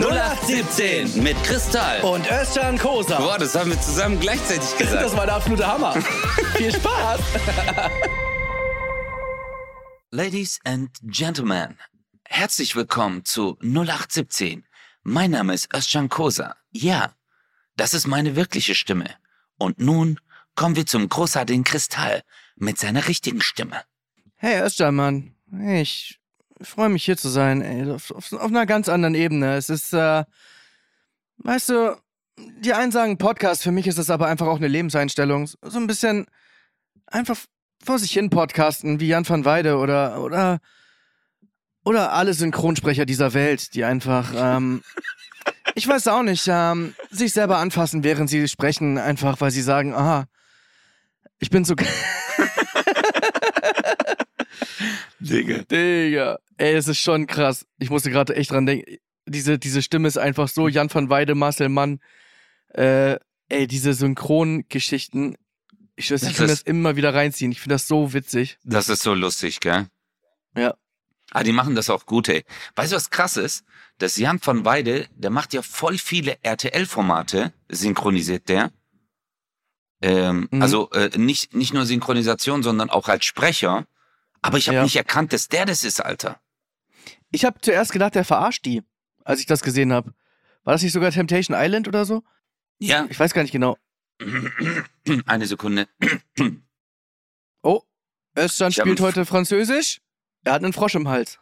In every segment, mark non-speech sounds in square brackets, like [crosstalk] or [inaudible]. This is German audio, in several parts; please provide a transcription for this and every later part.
0817 mit Kristall. Und Özcan Kosa. Boah, das haben wir zusammen gleichzeitig [laughs] gesagt. Das war der absolute Hammer. [laughs] Viel Spaß. Ladies and Gentlemen, herzlich willkommen zu 0817. Mein Name ist Özcan Kosa. Ja, das ist meine wirkliche Stimme. Und nun kommen wir zum großartigen Kristall mit seiner richtigen Stimme. Hey Özcan, Mann. Hey, ich freue mich hier zu sein, ey. Auf, auf, auf einer ganz anderen Ebene. Es ist, äh, weißt du, die einen sagen Podcast, für mich ist das aber einfach auch eine Lebenseinstellung. So ein bisschen einfach vor sich hin podcasten, wie Jan van Weide oder, oder, oder alle Synchronsprecher dieser Welt, die einfach, ähm, [laughs] ich weiß auch nicht, ähm, sich selber anfassen, während sie sprechen, einfach weil sie sagen, aha, ich bin so. [laughs] [laughs] Digga. Digga. Ey, es ist schon krass. Ich musste gerade echt dran denken. Diese, diese Stimme ist einfach so. Jan van Weide, Marcel Mann. Äh, ey, diese Synchrongeschichten. Ich weiß, ich kann das immer wieder reinziehen. Ich finde das so witzig. Das ist so lustig, gell? Ja. Ah, die machen das auch gut, ey. Weißt du, was krass ist? Das Jan van Weide, der macht ja voll viele RTL-Formate, synchronisiert der. Ähm, Mhm. Also äh, nicht, nicht nur Synchronisation, sondern auch als Sprecher. Aber ich habe Ja. nicht erkannt, dass der das ist, Alter. Ich habe zuerst gedacht, der verarscht die, als ich das gesehen habe. War das nicht sogar Temptation Island oder so? Ja. Ich weiß gar nicht genau. [clears throat] Eine Sekunde. [clears throat] Oh, Özcan spielt heute Französisch. Er hat einen Frosch im Hals.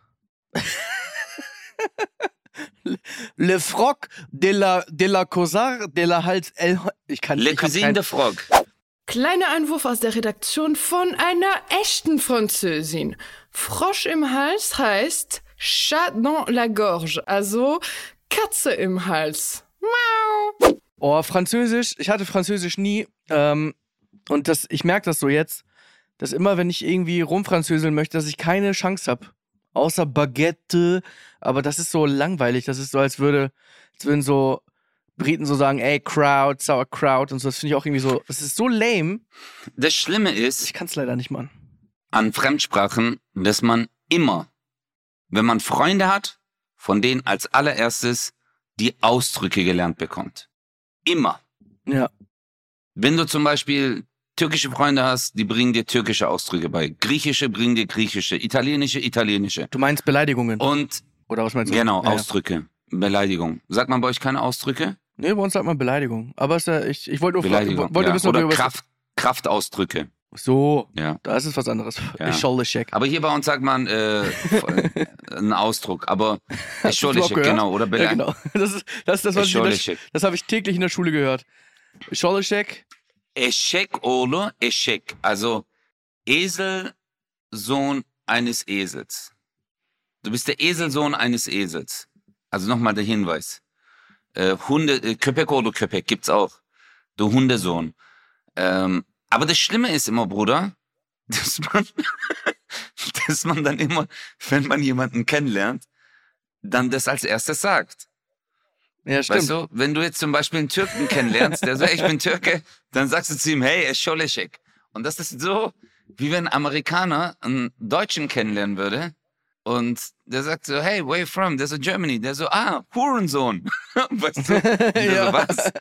[laughs] Le Froc de la, de la Cosar de la Hals El. Ich kann Le ich Cuisine kein- de Frog. Kleiner Einwurf aus der Redaktion von einer echten Französin. Frosch im Hals heißt Chat dans la gorge, also Katze im Hals. Miau. Oh, Französisch. Ich hatte Französisch nie. Ähm, und das, ich merke das so jetzt, dass immer, wenn ich irgendwie rumfranzöseln möchte, dass ich keine Chance habe. Außer Baguette. Aber das ist so langweilig. Das ist so, als würde, als würden so Briten so sagen, ey, Crowd, Sauerkraut und so. Das finde ich auch irgendwie so. Das ist so lame. Das Schlimme ist, Ich kann es leider nicht, Mann. an Fremdsprachen, dass man immer, wenn man Freunde hat, von denen als allererstes die Ausdrücke gelernt bekommt. Immer. Ja. Wenn du zum Beispiel türkische Freunde hast, die bringen dir türkische Ausdrücke bei. Griechische bringen dir griechische, italienische, italienische. Du meinst Beleidigungen. Und Oder was meinst du? genau, Ja, ja. Ausdrücke. Beleidigung. Sagt man bei euch keine Ausdrücke? Nee, bei uns sagt man Beleidigung. Aber ist ja, ich, ich wollte nur fragen, Beleidigung. wollte ja. wissen, ob Oder Kraft, Kraftausdrücke. So, Ja. da ist es was anderes. Ja. Ich scholle check. Aber hier bei uns sagt man äh, [laughs] einen Ausdruck. Aber gehört? genau. Oder Ja, Beleidigung. genau. [laughs] Das ist das, ist das was ich Entschuldige. Das habe ich täglich in der Schule gehört. Scholeschek, Eschek Ole, Eschek. Also Eselsohn eines Esels. Du bist der Eselsohn eines Esels. Also nochmal der Hinweis. Äh, Hunde, äh, Köpek oder Köpek gibt's auch. Du Hundesohn. Ähm, aber das Schlimme ist immer, Bruder, [laughs] dass man, [laughs] dass man dann immer, wenn man jemanden kennenlernt, dann das als erstes sagt. Ja, stimmt. Weißt du, wenn du jetzt zum Beispiel einen Türken kennenlernst, der sagt, ich bin Türke, dann sagst du zu ihm, hey, Escholeshek. Und das ist so, wie wenn ein Amerikaner einen Deutschen kennenlernen würde und der sagt so, hey, where you from? Der so, Germany. Der so, ah, Hurensohn. [laughs] weißt du? Der Ja. so, was?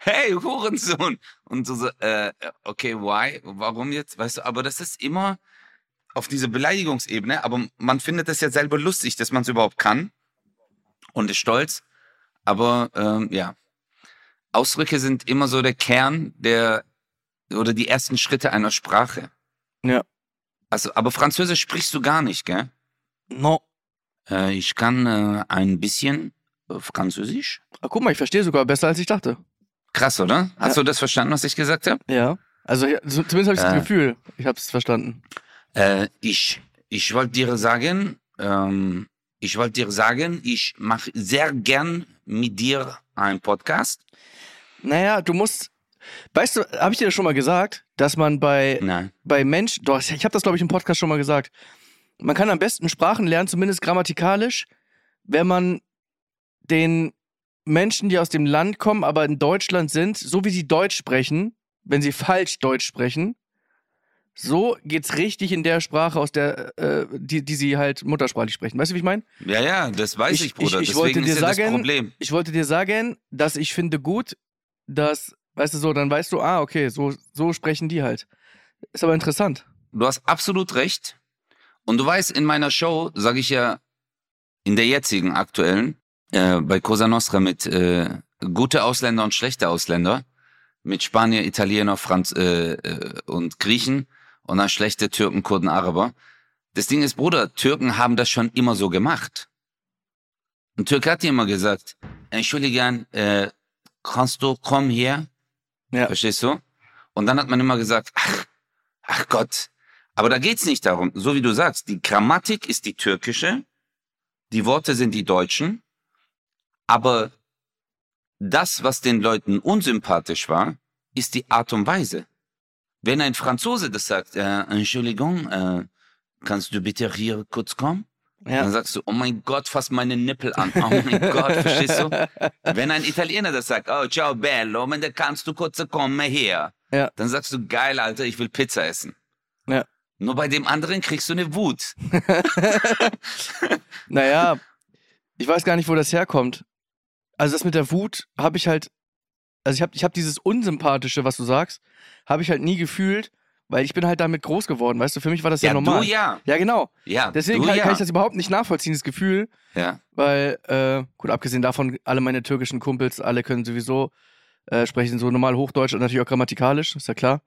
Hey, Hurensohn. Und du so, äh, okay, why? Warum jetzt? Weißt du, aber das ist immer auf diese Beleidigungsebene, aber man findet es ja selber lustig, dass man es überhaupt kann und ist stolz. Aber ähm, ja, Ausdrücke sind immer so der Kern der oder die ersten Schritte einer Sprache. Ja. Also, aber Französisch sprichst du gar nicht, gell? No. Äh, ich kann äh, ein bisschen äh, Französisch. Ah, guck mal, ich verstehe sogar besser, als ich dachte. Krass, oder? Hast Ja. du das verstanden, was ich gesagt habe? Ja. Also zumindest habe ich das Äh. Gefühl, ich habe es verstanden. Äh, ich ich wollte dir sagen, ähm, ich wollte dir sagen, ich mache sehr gern mit dir einen Podcast. Naja, du musst. Weißt du, habe ich dir das schon mal gesagt, dass man bei, Nein. bei Menschen. Doch, ich habe das, glaube ich, im Podcast schon mal gesagt. Man kann am besten Sprachen lernen, zumindest grammatikalisch, wenn man den Menschen, die aus dem Land kommen, aber in Deutschland sind, so wie sie Deutsch sprechen, wenn sie [laughs] falsch Deutsch sprechen, so geht's richtig in der Sprache, aus der, äh, die, die sie halt muttersprachlich sprechen. Weißt du, wie ich meine? Ja, ja, das weiß ich, Ich- Bruder. ich- ich Deswegen wollte dir ist ja das sagen- Problem. Ich wollte dir sagen, dass ich finde gut, dass, weißt du so, dann weißt du, ah, okay, so, so sprechen die halt. Ist aber interessant. Du hast absolut recht. Und du weißt, in meiner Show sage ich ja, in der jetzigen aktuellen, äh, bei Cosa Nostra mit äh, gute Ausländer und schlechte Ausländer, mit Spanier, Italiener, Franz äh, äh, und Griechen und dann schlechte Türken, Kurden, Araber. Das Ding ist, Bruder, Türken haben das schon immer so gemacht. Ein Türke hat dir immer gesagt, Entschuldigung, äh, kannst du, komm her. Ja. Verstehst du? Und dann hat man immer gesagt, ach, ach Gott. Aber da geht's nicht darum. So wie du sagst, die Grammatik ist die türkische, die Worte sind die deutschen, aber das, was den Leuten unsympathisch war, ist die Art und Weise. Wenn ein Franzose das sagt, äh, Entschuldigung, äh, kannst du bitte hier kurz kommen? Ja. Dann sagst du, oh mein Gott, fass meine Nippel an. Oh mein [laughs] Gott, verstehst du? Wenn ein Italiener das sagt, oh ciao bello, und dann kannst du kurz kommen her. Ja. Dann sagst du, geil, Alter, ich will Pizza essen. Nur bei dem anderen kriegst du eine Wut. [laughs] Naja, ich weiß gar nicht, wo das herkommt. Also das mit der Wut habe ich halt, also ich habe ich hab dieses Unsympathische, was du sagst, habe ich halt nie gefühlt, weil ich bin halt damit groß geworden, weißt du, für mich war das ja, Ja, normal. du ja. Ja, genau. Ja, Deswegen du kann, ja. kann ich das überhaupt nicht nachvollziehen, das Gefühl, ja. weil, äh, gut, abgesehen davon, alle meine türkischen Kumpels, alle können sowieso äh, sprechen so normal Hochdeutsch und natürlich auch grammatikalisch, ist ja klar.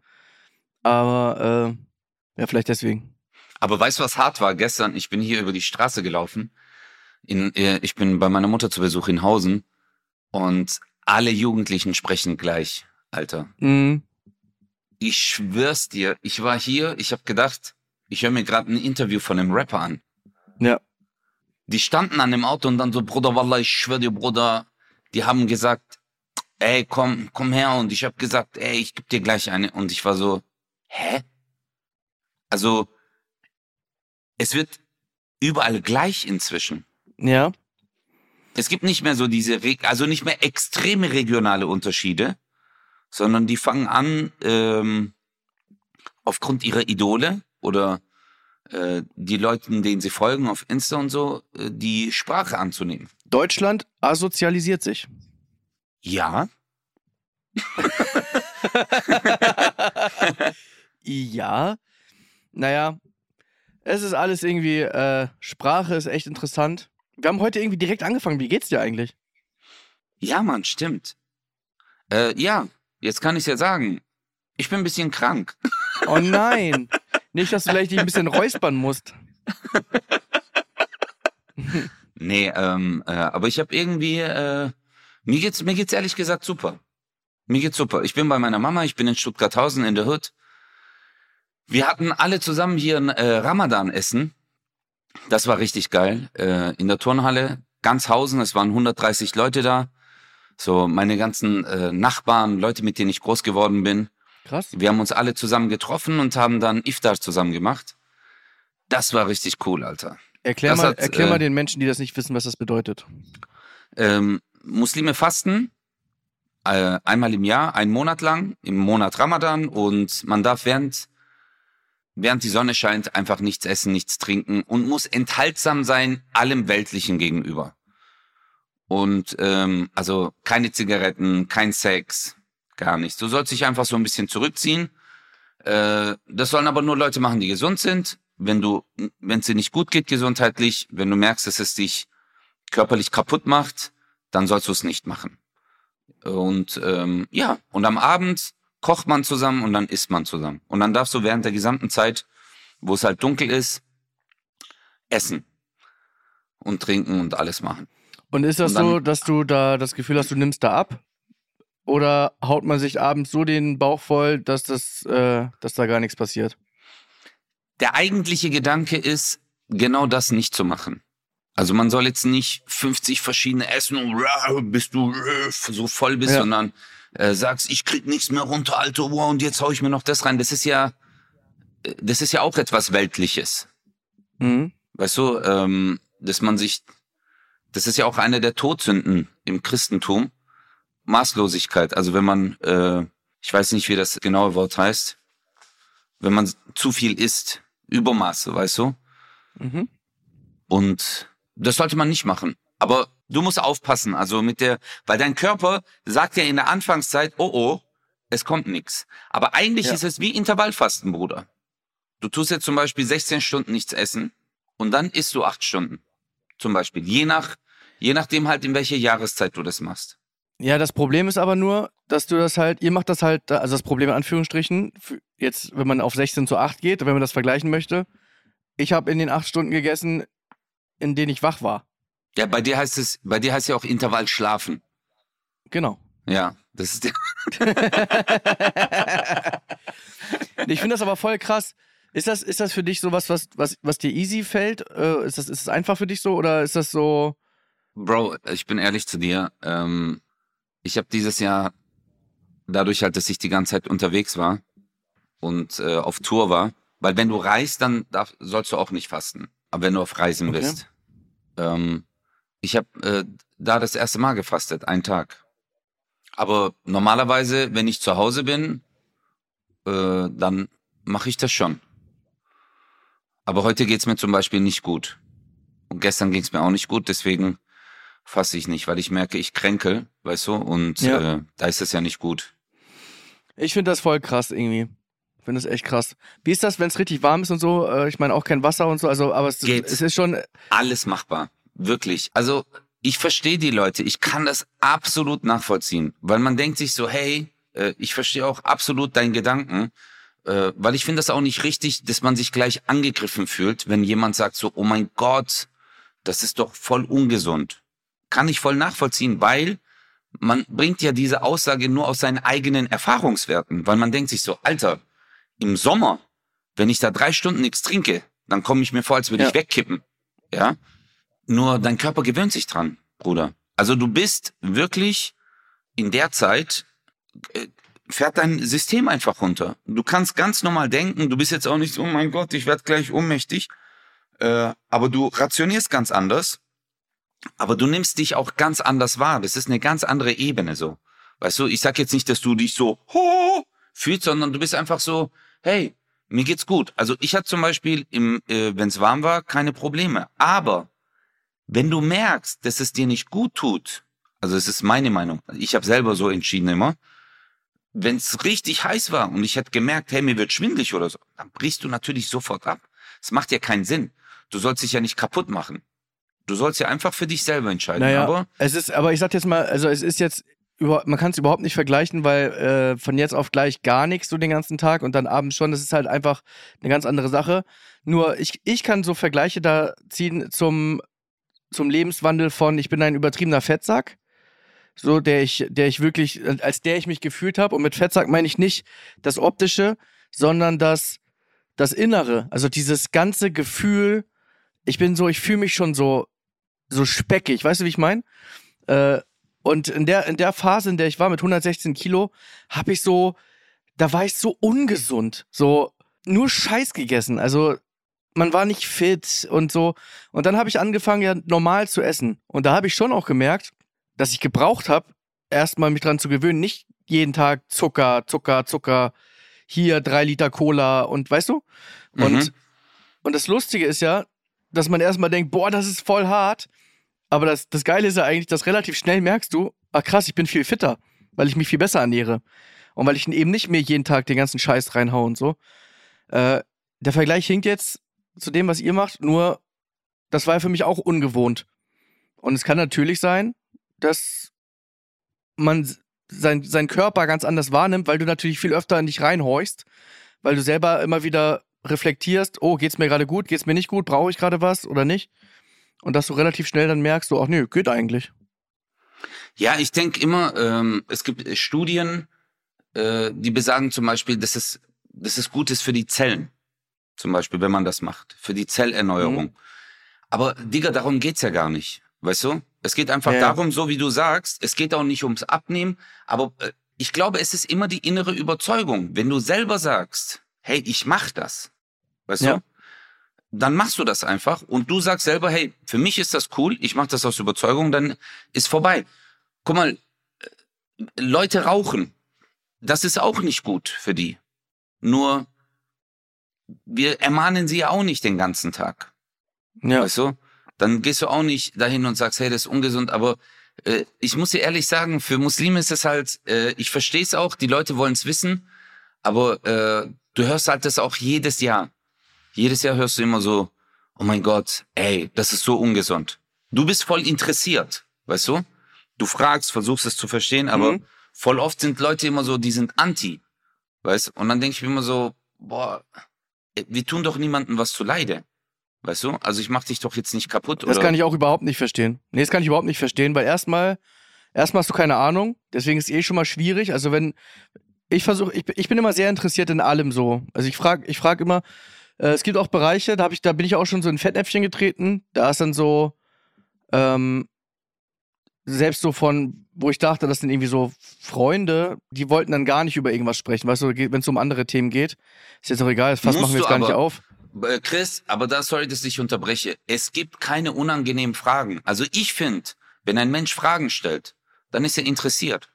Aber, äh, ja, vielleicht deswegen. Aber weißt du, was hart war? Gestern, ich bin hier über die Straße gelaufen. In, äh, ich bin bei meiner Mutter zu Besuch in Hausen und alle Jugendlichen sprechen gleich, Alter. Mhm. Ich schwör's dir, ich war hier, ich habe gedacht, ich höre mir gerade ein Interview von einem Rapper an. Ja. Die standen an dem Auto und dann so, Bruder, Wallah, ich schwör dir, Bruder, die haben gesagt, ey, komm, komm her. Und ich habe gesagt, ey, ich geb dir gleich eine. Und ich war so, hä? Also, es wird überall gleich inzwischen. Ja. Es gibt nicht mehr so diese, also nicht mehr extreme regionale Unterschiede, sondern die fangen an, ähm, aufgrund ihrer Idole oder äh, die Leuten, denen sie folgen auf Insta und so, äh, die Sprache anzunehmen. Deutschland asozialisiert sich. Ja, [laughs] ja. Naja, es ist alles irgendwie, äh, Sprache ist echt interessant. Wir haben heute irgendwie direkt angefangen. Wie geht's dir eigentlich? ja, Mann, stimmt. Äh, ja, jetzt kann ich ja sagen, ich bin ein bisschen krank. Oh nein. Nicht, dass du vielleicht dich ein bisschen räuspern musst. [laughs] Nee, ähm, äh, aber ich habe irgendwie, äh, mir geht's, mir geht's ehrlich gesagt super. Mir geht's super. Ich bin bei meiner Mama, ich bin in Stuttgarthausen in der Hood. Wir hatten alle zusammen hier ein äh, Ramadan-Essen. Das war richtig geil. Äh, in der Turnhalle, ganz Hausen, es waren 130 Leute da. So meine ganzen äh, Nachbarn, Leute, mit denen ich groß geworden bin. Krass. Wir haben uns alle zusammen getroffen und haben dann Iftar zusammen gemacht. Das war richtig cool, Alter. Erklär, Das mal, hat, erklär äh, mal den Menschen, die das nicht wissen, was das bedeutet. Ähm, Muslime fasten äh, einmal im Jahr, einen Monat lang, im Monat Ramadan und man darf während, während die Sonne scheint einfach nichts essen, nichts trinken und muss enthaltsam sein allem Weltlichen gegenüber. Und ähm, also keine Zigaretten, kein Sex, gar nichts. Du sollst dich einfach so ein bisschen zurückziehen. Äh, das sollen aber nur Leute machen, die gesund sind. Wenn du, wenn es dir nicht gut geht gesundheitlich, wenn du merkst, dass es dich körperlich kaputt macht, dann sollst du es nicht machen. Und ähm, ja, und am Abend kocht man zusammen und dann isst man zusammen. Und dann darfst du während der gesamten Zeit, wo es halt dunkel ist, essen und trinken und alles machen. Und ist das Und dann- so, dass du da das Gefühl hast, du nimmst da ab? Oder haut man sich abends so den Bauch voll, dass, das, äh, dass da gar nichts passiert? Der eigentliche Gedanke ist, genau das nicht zu machen. Also man soll jetzt nicht 50 verschiedene essen und bis du äh, so voll bist, Ja. sondern äh, sagst, ich krieg nichts mehr runter, Alter, wow, und jetzt hau ich mir noch das rein. Das ist ja, äh, das ist ja auch etwas Weltliches. Mhm. Weißt du, ähm, dass man sich, das ist ja auch eine der Todsünden im Christentum, Maßlosigkeit. Also wenn man, äh, ich weiß nicht, wie das genaue Wort heißt, wenn man zu viel isst. Übermaße, weißt du? Mhm. Und das sollte man nicht machen. Aber du musst aufpassen, also mit der, weil dein Körper sagt ja in der Anfangszeit, oh oh, es kommt nichts. Aber eigentlich Ja. ist es wie Intervallfasten, Bruder. Du tust jetzt zum Beispiel 16 Stunden nichts essen und dann isst du 8 Stunden. Zum Beispiel. Je nach, je nachdem halt, in welcher Jahreszeit du das machst. Ja, das Problem ist aber nur, dass du das halt, ihr macht das halt, also das Problem in Anführungsstrichen, jetzt, wenn man auf 16 zu 8 geht, wenn man das vergleichen möchte, ich habe in den 8 Stunden gegessen, in denen ich wach war. Ja, bei dir heißt es, bei dir heißt ja auch Intervall schlafen. Genau. Ja, das ist der. [laughs] ich finde das aber voll krass. Ist das, ist das für dich sowas, was, was, was dir easy fällt? Äh, ist, das, ist das einfach für dich so oder ist das so. Bro, ich bin ehrlich zu dir. Ähm, ich habe dieses Jahr, dadurch halt, dass ich die ganze Zeit unterwegs war und äh, auf Tour war, weil wenn du reist, dann darf, sollst du auch nicht fasten. Aber wenn du auf Reisen Okay. bist. Ähm, ich habe äh, da das erste Mal gefastet, einen Tag. Aber normalerweise, wenn ich zu Hause bin, äh, dann mache ich das schon. Aber heute geht's mir zum Beispiel nicht gut. Und gestern ging's mir auch nicht gut, deswegen fasse ich nicht, weil ich merke, ich kränke, weißt du, und Ja. äh, da ist es ja nicht gut. Ich finde das voll krass irgendwie. Ich finde das echt krass. Wie ist das, wenn es richtig warm ist und so? Äh, ich meine auch kein Wasser und so, also, aber es, es ist schon. Alles machbar, wirklich. Also ich verstehe die Leute, ich kann das absolut nachvollziehen, weil man denkt sich so, hey, äh, ich verstehe auch absolut deinen Gedanken, äh, weil ich finde das auch nicht richtig, dass man sich gleich angegriffen fühlt, wenn jemand sagt so, oh mein Gott, das ist doch voll ungesund. Kann ich voll nachvollziehen, weil man bringt ja diese Aussage nur aus seinen eigenen Erfahrungswerten, weil man denkt sich so, Alter, im Sommer, wenn ich da drei Stunden nichts trinke, dann komme ich mir vor, als würde Ja. ich wegkippen. Ja. Nur dein Körper gewöhnt sich dran, Bruder. Also du bist wirklich in der Zeit, äh, fährt dein System einfach runter. Du kannst ganz normal denken, du bist jetzt auch nicht so, oh mein Gott, ich werde gleich ohnmächtig. Äh, aber du rationierst ganz anders. Aber du nimmst dich auch ganz anders wahr. Das ist eine ganz andere Ebene so. Weißt du, ich sag jetzt nicht, dass du dich so ho, fühlst, sondern du bist einfach so, hey, mir geht's gut. Also ich hatte zum Beispiel, im, äh, wenn es warm war, keine Probleme. Aber wenn du merkst, dass es dir nicht gut tut, also es ist meine Meinung, ich habe selber so entschieden immer, wenn es richtig heiß war und ich hätte gemerkt, hey, mir wird schwindlig oder so, dann brichst du natürlich sofort ab. Es macht ja keinen Sinn. Du sollst dich ja nicht kaputt machen. Du sollst ja einfach für dich selber entscheiden. Naja, Aber es ist, aber ich sag jetzt mal, also es ist jetzt, man kann es überhaupt nicht vergleichen, weil äh, von jetzt auf gleich gar nichts so den ganzen Tag und dann abends schon, das ist halt einfach eine ganz andere Sache. Nur ich, ich kann so Vergleiche da ziehen zum, zum Lebenswandel von, ich bin ein übertriebener Fettsack, so der ich, der ich wirklich, als der ich mich gefühlt habe. Und mit Fettsack meine ich nicht das Optische, sondern das, das Innere. Also dieses ganze Gefühl, ich bin so, ich fühle mich schon so, so speckig, weißt du, wie ich meine? Äh, und in der, in der Phase, in der ich war mit 116 Kilo, habe ich so, da war ich so ungesund, so nur Scheiß gegessen. Also man war nicht fit und so. Und dann habe ich angefangen, ja normal zu essen. Und da habe ich schon auch gemerkt, dass ich gebraucht habe, erstmal mich dran zu gewöhnen, nicht jeden Tag Zucker, Zucker, Zucker, hier drei Liter Cola und weißt du? Und, Mhm. und das Lustige ist ja, dass man erstmal denkt, boah, das ist voll hart. Aber das, das Geile ist ja eigentlich, dass relativ schnell merkst du, ach krass, ich bin viel fitter, weil ich mich viel besser ernähre. Und weil ich eben nicht mehr jeden Tag den ganzen Scheiß reinhau und so. Äh, der Vergleich hinkt jetzt zu dem, was ihr macht, nur das war für mich auch ungewohnt. Und es kann natürlich sein, dass man sein, seinen Körper ganz anders wahrnimmt, weil du natürlich viel öfter in dich reinhorchst, weil du selber immer wieder reflektierst, oh, geht's mir gerade gut, geht's mir nicht gut, brauche ich gerade was oder nicht? Und dass du relativ schnell dann merkst, so, ach nö, geht eigentlich. Ja, ich denke immer, ähm, es gibt Studien, äh, die besagen zum Beispiel, dass es, dass es gut ist für die Zellen. Zum Beispiel, wenn man das macht. Für die Zellerneuerung. Mhm. Aber, Digga, darum geht's ja gar nicht. Weißt du? Es geht einfach Ja. darum, so wie du sagst, es geht auch nicht ums Abnehmen, aber äh, ich glaube, es ist immer die innere Überzeugung. Wenn du selber sagst, hey, ich mach das, weißt Ja. du? Dann machst du das einfach und du sagst selber, hey, für mich ist das cool, ich mach das aus Überzeugung, dann ist vorbei. Guck mal, äh, Leute rauchen, das ist auch nicht gut für die. Nur wir ermahnen sie ja auch nicht den ganzen Tag. Ja. Weißt du? Dann gehst du auch nicht dahin und sagst, hey, das ist ungesund, aber äh, ich muss dir ehrlich sagen, für Muslime ist es halt, äh, ich verstehe es auch, die Leute wollen es wissen, aber äh, du hörst halt das auch jedes Jahr. Jedes Jahr hörst du immer so, oh mein Gott, ey, das ist so ungesund. Du bist voll interessiert, weißt du? Du fragst, versuchst es zu verstehen, aber Mhm. voll oft sind Leute immer so, die sind anti, weißt du? Und dann denke ich mir immer so, boah, wir tun doch niemandem was zu Leide. Weißt du? Also ich mach dich doch jetzt nicht kaputt, Das oder? kann ich auch überhaupt nicht verstehen. Nee, das kann ich überhaupt nicht verstehen, weil erstmal, erstmal hast du keine Ahnung, deswegen ist eh schon mal schwierig. Also wenn, ich versuche, ich, ich bin immer sehr interessiert in allem so. Also ich frage ich frag immer, äh, es gibt auch Bereiche, da, hab ich, da bin ich auch schon so in Fettnäpfchen getreten, da ist dann so, ähm, selbst so von, wo ich dachte, das sind irgendwie so Freunde, die wollten dann gar nicht über irgendwas sprechen. Weißt du, wenn es um andere Themen geht, ist jetzt auch egal, das Fass Musst machen wir jetzt gar nicht aber. auf. Äh, Chris, aber da sorry, dass ich unterbreche. Es gibt keine unangenehmen Fragen. Also ich finde, wenn ein Mensch Fragen stellt, dann ist er interessiert.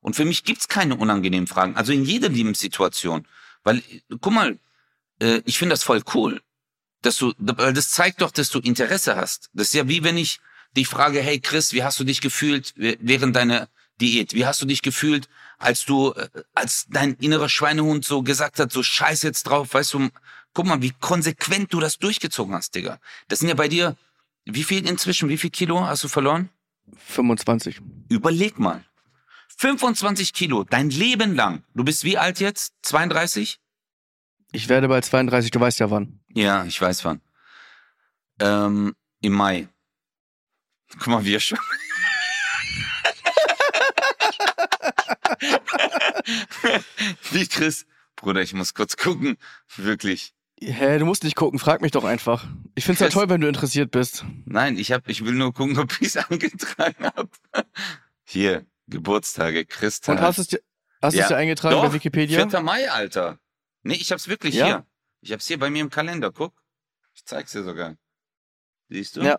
Und für mich gibt's keine unangenehmen Fragen. Also in jeder Lebenssituation. Weil, guck mal, äh, ich finde das voll cool. Dass du, weil das zeigt doch, dass du Interesse hast. Das ist ja wie wenn ich dich frage, hey Chris, wie hast du dich gefühlt während deiner Diät? Wie hast du dich gefühlt, als du, äh, als dein innerer Schweinehund so gesagt hat, so scheiß jetzt drauf, weißt du, guck mal, wie konsequent du das durchgezogen hast, Digga. Das sind ja bei dir, wie viel inzwischen, wie viel Kilo hast du verloren? 25. Überleg mal. 25 Kilo, dein Leben lang. Du bist wie alt jetzt? 32? Ich werde bei 32, du weißt ja wann. Ja, ich weiß wann. Ähm, im Mai. Guck mal, wir schon. [laughs] wie Chris. Bruder, ich muss kurz gucken. Wirklich. Hä, du musst nicht gucken, frag mich doch einfach. Ich find's ja Chris. toll, wenn du interessiert bist. Nein, ich hab, ich will nur gucken, ob ich [laughs] es angetragen habe. Hier, Geburtstage, Christa. Und hast du es dir, hast Ja. es dir eingetragen Doch, bei Wikipedia? 4. Mai, Alter. Nee, ich hab's wirklich Ja? hier. Ich hab's hier bei mir im Kalender, guck. Ich zeig's dir sogar. Siehst du? Ja.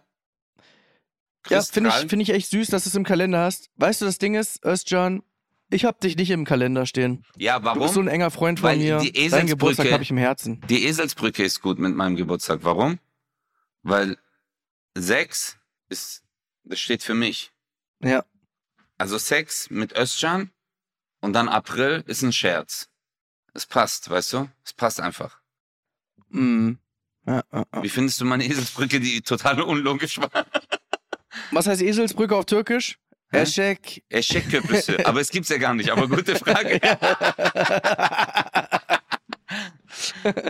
Ja, finde ich, find ich echt süß, dass du es im Kalender hast. Weißt du, das Ding ist, Özcan, ich hab dich nicht im Kalender stehen. Ja, Du warum? bist so ein enger Freund von Weil mir. die Dein Geburtstag Eselsbrücke- habe ich im Herzen. Die Eselsbrücke ist gut mit meinem Geburtstag. Warum? Weil sechs ist, das steht für mich. Ja. Also Sex mit Özcan und dann April ist ein Scherz. Es passt, weißt du? Es passt einfach. Mm. Ja, ja, ja. Wie findest du meine Eselsbrücke, die total unlogisch war? [laughs] Was heißt Eselsbrücke auf Türkisch? Eşek. Eschekköpüsse. [laughs] Aber es gibt's ja gar nicht. Aber gute Frage. [laughs]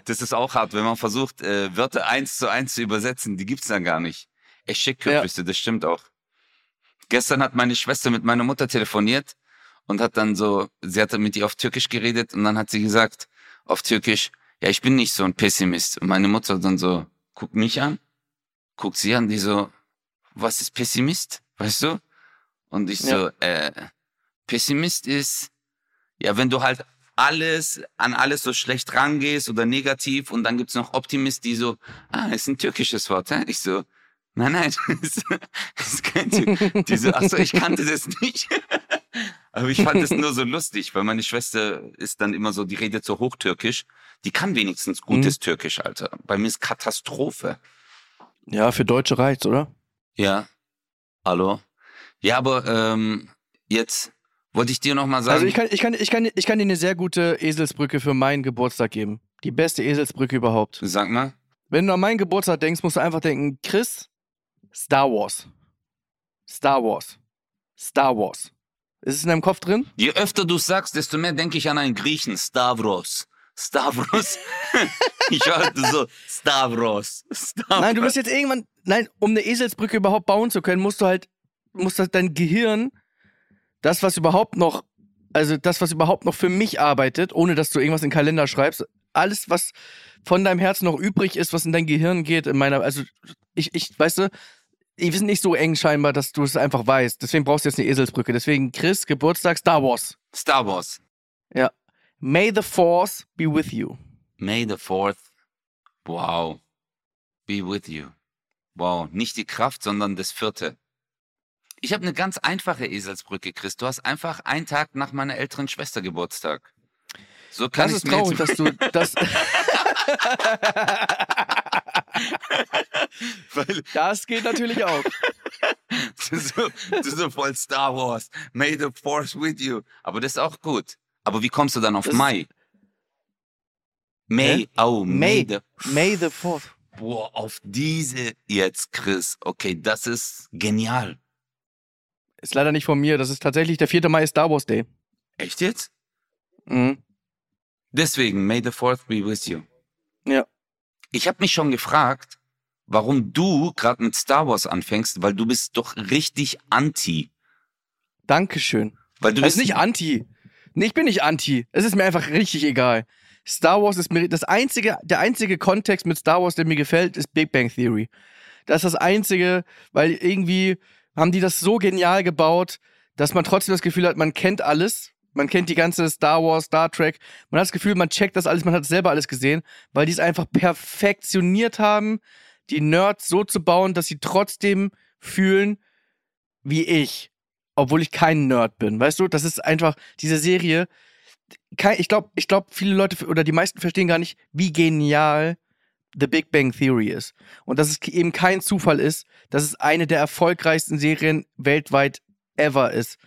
Das ist auch hart, wenn man versucht, äh, Wörter eins zu eins zu übersetzen. Die gibt's dann gar nicht. Eschekköpüsse, das stimmt auch. Gestern hat meine Schwester mit meiner Mutter telefoniert und hat dann so, sie hatte mit ihr auf Türkisch geredet und dann hat sie gesagt, auf Türkisch, ja, ich bin nicht so ein Pessimist. Und meine Mutter dann so, guckt mich an, guckt sie an, die so, was ist Pessimist? Weißt du? Und ich so, äh, Pessimist ist, ja, wenn du halt alles, an alles so schlecht rangehst oder negativ und dann gibt's noch Optimist, die so, ah, ist ein türkisches Wort, hä? Ich so, nein, nein, [laughs] das ist, kein Tür Die so, ach so, ich kannte das nicht. [laughs] Aber ich fand es nur so lustig, weil meine Schwester ist dann immer so, die redet so hochtürkisch. Die kann wenigstens gutes Türkisch, Alter. Bei mir ist Katastrophe. Ja, für Deutsche reicht's, oder? Ja. Hallo? Ja, aber ähm, jetzt wollte ich dir noch mal sagen. Also ich kann, ich, kann, ich, kann, ich kann dir eine sehr gute Eselsbrücke für meinen Geburtstag geben. Die beste Eselsbrücke überhaupt. Sag mal. Wenn du an meinen Geburtstag denkst, musst du einfach denken, Chris, Star Wars. Star Wars. Star Wars. Ist es in deinem Kopf drin? Je öfter du sagst, desto mehr denke ich an einen Griechen. Stavros. Stavros. [laughs] ich hörte so, Stavros. Stavros. Nein, du bist jetzt irgendwann. Nein, um eine Eselsbrücke überhaupt bauen zu können, musst du halt, musst halt dein Gehirn, das, was überhaupt noch, also das, was überhaupt noch für mich arbeitet, ohne dass du irgendwas in den Kalender schreibst, alles, was von deinem Herzen noch übrig ist, was in dein Gehirn geht, in meiner, also ich, ich, weißt du, wir sind nicht so eng scheinbar, dass du es einfach weißt. Deswegen brauchst du jetzt eine Eselsbrücke. Deswegen Chris, Geburtstag, Star Wars. Star Wars. May the Force be with you. May the fourth. Wow. Be with you. Wow. Nicht die Kraft, sondern das vierte. Ich habe eine ganz einfache Eselsbrücke, Chris. Du hast einfach einen Tag nach meiner älteren Schwester Geburtstag. So kann Das ist traurig, dass du [laughs] das. Das geht natürlich auch. [laughs] du so, du so voll Star Wars. May the Force with you. Aber das ist auch gut. Aber wie kommst du dann auf Das Mai? May, Hä? oh, May, May. the May the 4th. Boah, auf diese jetzt, Chris. Okay, das ist genial. Ist leider nicht von mir. Das ist tatsächlich der 4. Mai ist Star Wars Day. Echt jetzt? Mhm. Deswegen, may the fourth be with you. Ja. Ich habe mich schon gefragt, warum du gerade mit Star Wars anfängst, weil du bist doch richtig anti. Dankeschön. Weil du Das bist ist nicht anti. Nee, ich bin nicht anti. Es ist mir einfach richtig egal. Star Wars ist mir das einzige, der einzige Kontext mit Star Wars, der mir gefällt, ist Big Bang Theory. Das ist das einzige, weil irgendwie haben die das so genial gebaut, dass man trotzdem das Gefühl hat, man kennt alles. Man kennt die ganze Star Wars, Star Trek. Man hat das Gefühl, man checkt das alles, man hat selber alles gesehen, weil die es einfach perfektioniert haben, die Nerds so zu bauen, dass sie trotzdem fühlen wie ich obwohl ich kein Nerd bin. Weißt du, das ist einfach diese Serie. Kein, ich glaube, ich glaub, viele Leute oder die meisten verstehen gar nicht, wie genial The Big Bang Theory ist. Und dass es eben kein Zufall ist, dass es eine der erfolgreichsten Serien weltweit ever ist.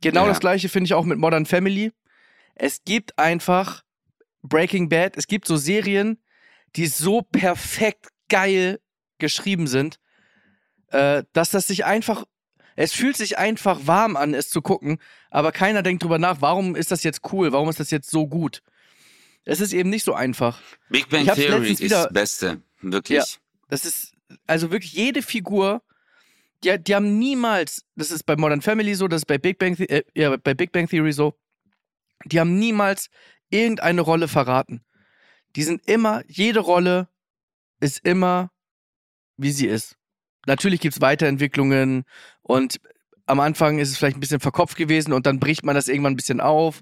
Genau Ja. das gleiche finde ich auch mit Modern Family. Es gibt einfach Breaking Bad, es gibt so Serien, die so perfekt geil geschrieben sind, äh, dass das sich einfach es fühlt sich einfach warm an, es zu gucken, aber keiner denkt drüber nach, warum ist das jetzt cool, warum ist das jetzt so gut. Es ist eben nicht so einfach. Big Bang Theory ist das Beste. Wirklich. Das ist, also wirklich jede Figur, die, die haben niemals, das ist bei Modern Family so, das ist bei Big Bang, äh, ja, bei Big Bang Theory so, die haben niemals irgendeine Rolle verraten. Die sind immer, jede Rolle ist immer, wie sie ist. Natürlich gibt es Weiterentwicklungen und am Anfang ist es vielleicht ein bisschen verkopft gewesen und dann bricht man das irgendwann ein bisschen auf.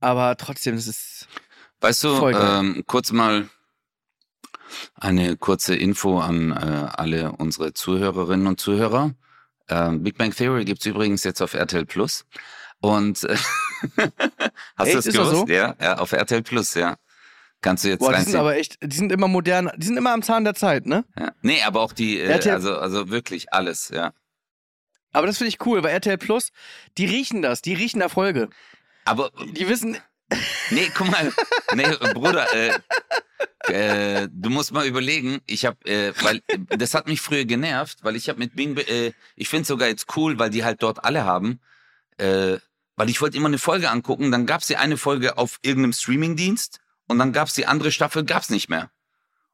Aber trotzdem, es ist. Weißt du, ähm, kurz mal eine kurze Info an äh, alle unsere Zuhörerinnen und Zuhörer. Ähm, Big Bang Theory gibt's übrigens jetzt auf RTL Plus. Und äh, [laughs] hast du das gewusst? so? Ja, ja, auf RTL Plus, ja. Kannst du jetzt Boah, die sind aber echt, die sind immer modern, die sind immer am Zahn der Zeit, ne? ja. Nee, aber auch die, äh, also, also wirklich alles, ja. Aber das finde ich cool, weil RTL Plus, die riechen das, die riechen Erfolge. Aber Die wissen, [laughs] Nee, guck mal. Nee, Bruder, äh, äh, du musst mal überlegen, ich habe, äh, weil das hat mich früher genervt, weil ich habe mit Bing, äh, ich finde sogar jetzt cool, weil die halt dort alle haben, äh, weil ich wollte immer eine Folge angucken, dann gab's die eine Folge auf irgendeinem Streamingdienst und dann gab's die andere Staffel, gab's nicht mehr.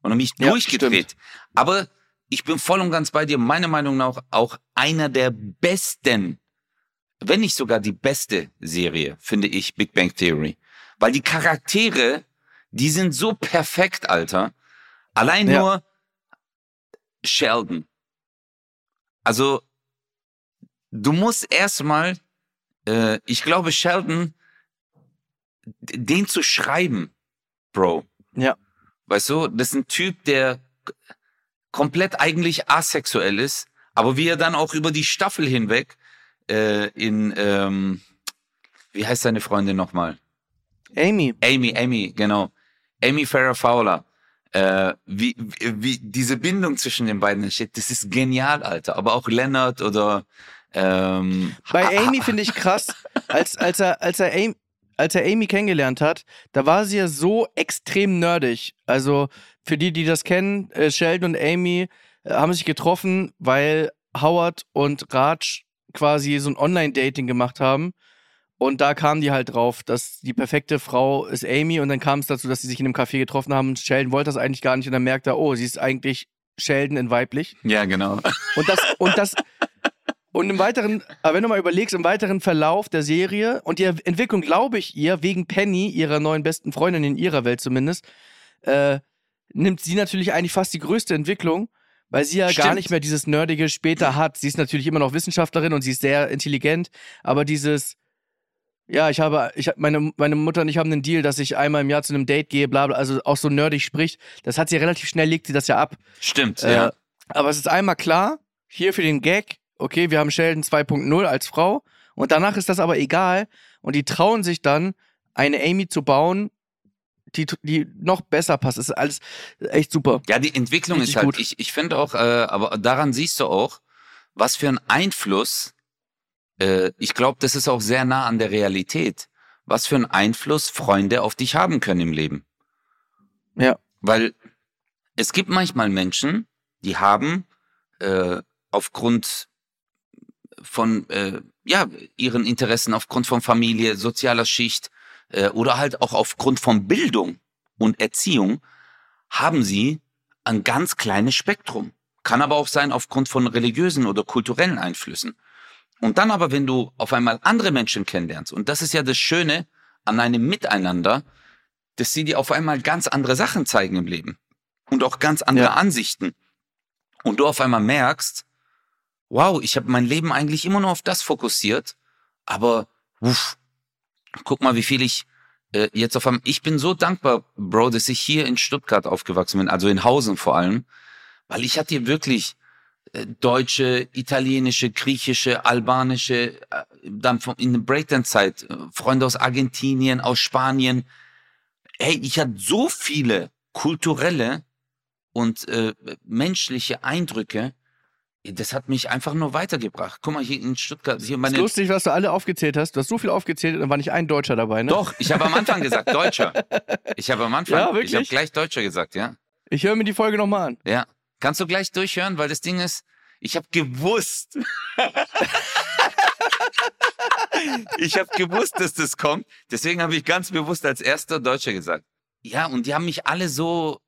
Und dann bin ich Ja, durchgedreht. Aber ich bin voll und ganz bei dir, meiner Meinung nach auch einer der besten, wenn nicht sogar die beste Serie, finde ich, Big Bang Theory. Weil die Charaktere, die sind so perfekt, Alter. Allein Ja. nur Sheldon. Also, du musst erstmal, äh, ich glaube, Sheldon, den zu schreiben, Bro. Ja. Weißt du, das ist ein Typ, der komplett eigentlich asexuell ist, aber wie er dann auch über die Staffel hinweg äh, in, ähm, wie heißt seine Freundin nochmal? Amy, Amy, Amy, genau. Amy Farrah Fowler. Äh, wie, wie, wie diese Bindung zwischen den beiden entsteht, das ist genial, Alter. Aber auch Leonard oder ähm, Bei Amy finde ich krass, als, als, er, als, er Amy, als er Amy kennengelernt hat, da war sie ja so extrem nerdig. Also für die, die das kennen, äh, Sheldon und Amy äh, haben sich getroffen, weil Howard und Raj quasi so ein Online-Dating gemacht haben. Und da kamen die halt drauf, dass die perfekte Frau ist Amy und dann kam es dazu, dass sie sich in einem Café getroffen haben und Sheldon wollte das eigentlich gar nicht und dann merkt er, oh, sie ist eigentlich Sheldon in weiblich. ja, genau. Und das, und das, [laughs] und im weiteren, aber wenn du mal überlegst, im weiteren Verlauf der Serie und die Entwicklung, glaube ich, ihr, wegen Penny, ihrer neuen besten Freundin in ihrer Welt zumindest, äh, nimmt sie natürlich eigentlich fast die größte Entwicklung, weil sie ja gar Stimmt. nicht mehr dieses Nerdige später hat. Sie ist natürlich immer noch Wissenschaftlerin und sie ist sehr intelligent, aber dieses, ja, ich habe, ich meine, meine Mutter und ich haben einen Deal, dass ich einmal im Jahr zu einem Date gehe, bla bla, also auch so nerdig spricht. Das hat sie relativ schnell, legt sie das ja ab. Stimmt, Äh, ja. Aber es ist einmal klar, hier für den Gag, okay, wir haben Sheldon 2.0 als Frau und danach ist das aber egal und die trauen sich dann, eine Amy zu bauen, die, die noch besser passt. Es ist alles echt super. Ja, die Entwicklung Richtig ist halt, gut. ich, ich finde auch, äh, aber daran siehst du auch, was für ein Einfluss, äh, ich glaube, das ist auch sehr nah an der Realität, was für einen Einfluss Freunde auf dich haben können im Leben. Ja. Weil es gibt manchmal Menschen, die haben äh, aufgrund von äh, ja, ihren Interessen, aufgrund von Familie, sozialer Schicht äh, oder halt auch aufgrund von Bildung und Erziehung, haben sie ein ganz kleines Spektrum. Kann aber auch sein aufgrund von religiösen oder kulturellen Einflüssen. Und dann aber, wenn du auf einmal andere Menschen kennenlernst, und das ist ja das Schöne an einem Miteinander, dass sie dir auf einmal ganz andere Sachen zeigen im Leben und auch ganz andere Ja. Ansichten. Und du auf einmal merkst, wow, ich habe mein Leben eigentlich immer nur auf das fokussiert, aber uff, guck mal, wie viel ich äh, jetzt auf einmal, ich bin so dankbar, Bro, dass ich hier in Stuttgart aufgewachsen bin, also in Hausen vor allem, weil ich hatte hier wirklich äh, deutsche, italienische, griechische, albanische, äh, dann von, in der Breakdance-Zeit, äh, Freunde aus Argentinien, aus Spanien. Hey, ich hatte so viele kulturelle und äh, menschliche Eindrücke, das hat mich einfach nur weitergebracht. Guck mal, hier in Stuttgart, hier ist meine. lustig, was du alle aufgezählt hast. Du hast so viel aufgezählt, dann war nicht ein Deutscher dabei, ne? Doch, ich habe am Anfang gesagt Deutscher. Ich habe am Anfang, Ja, ich habe gleich Deutscher gesagt, ja. Ich höre mir die Folge nochmal an. Ja. Kannst du gleich durchhören, weil das Ding ist, ich habe gewusst. [laughs] ich habe gewusst, dass das kommt. Deswegen habe ich ganz bewusst als erster Deutscher gesagt. Ja, und die haben mich alle so,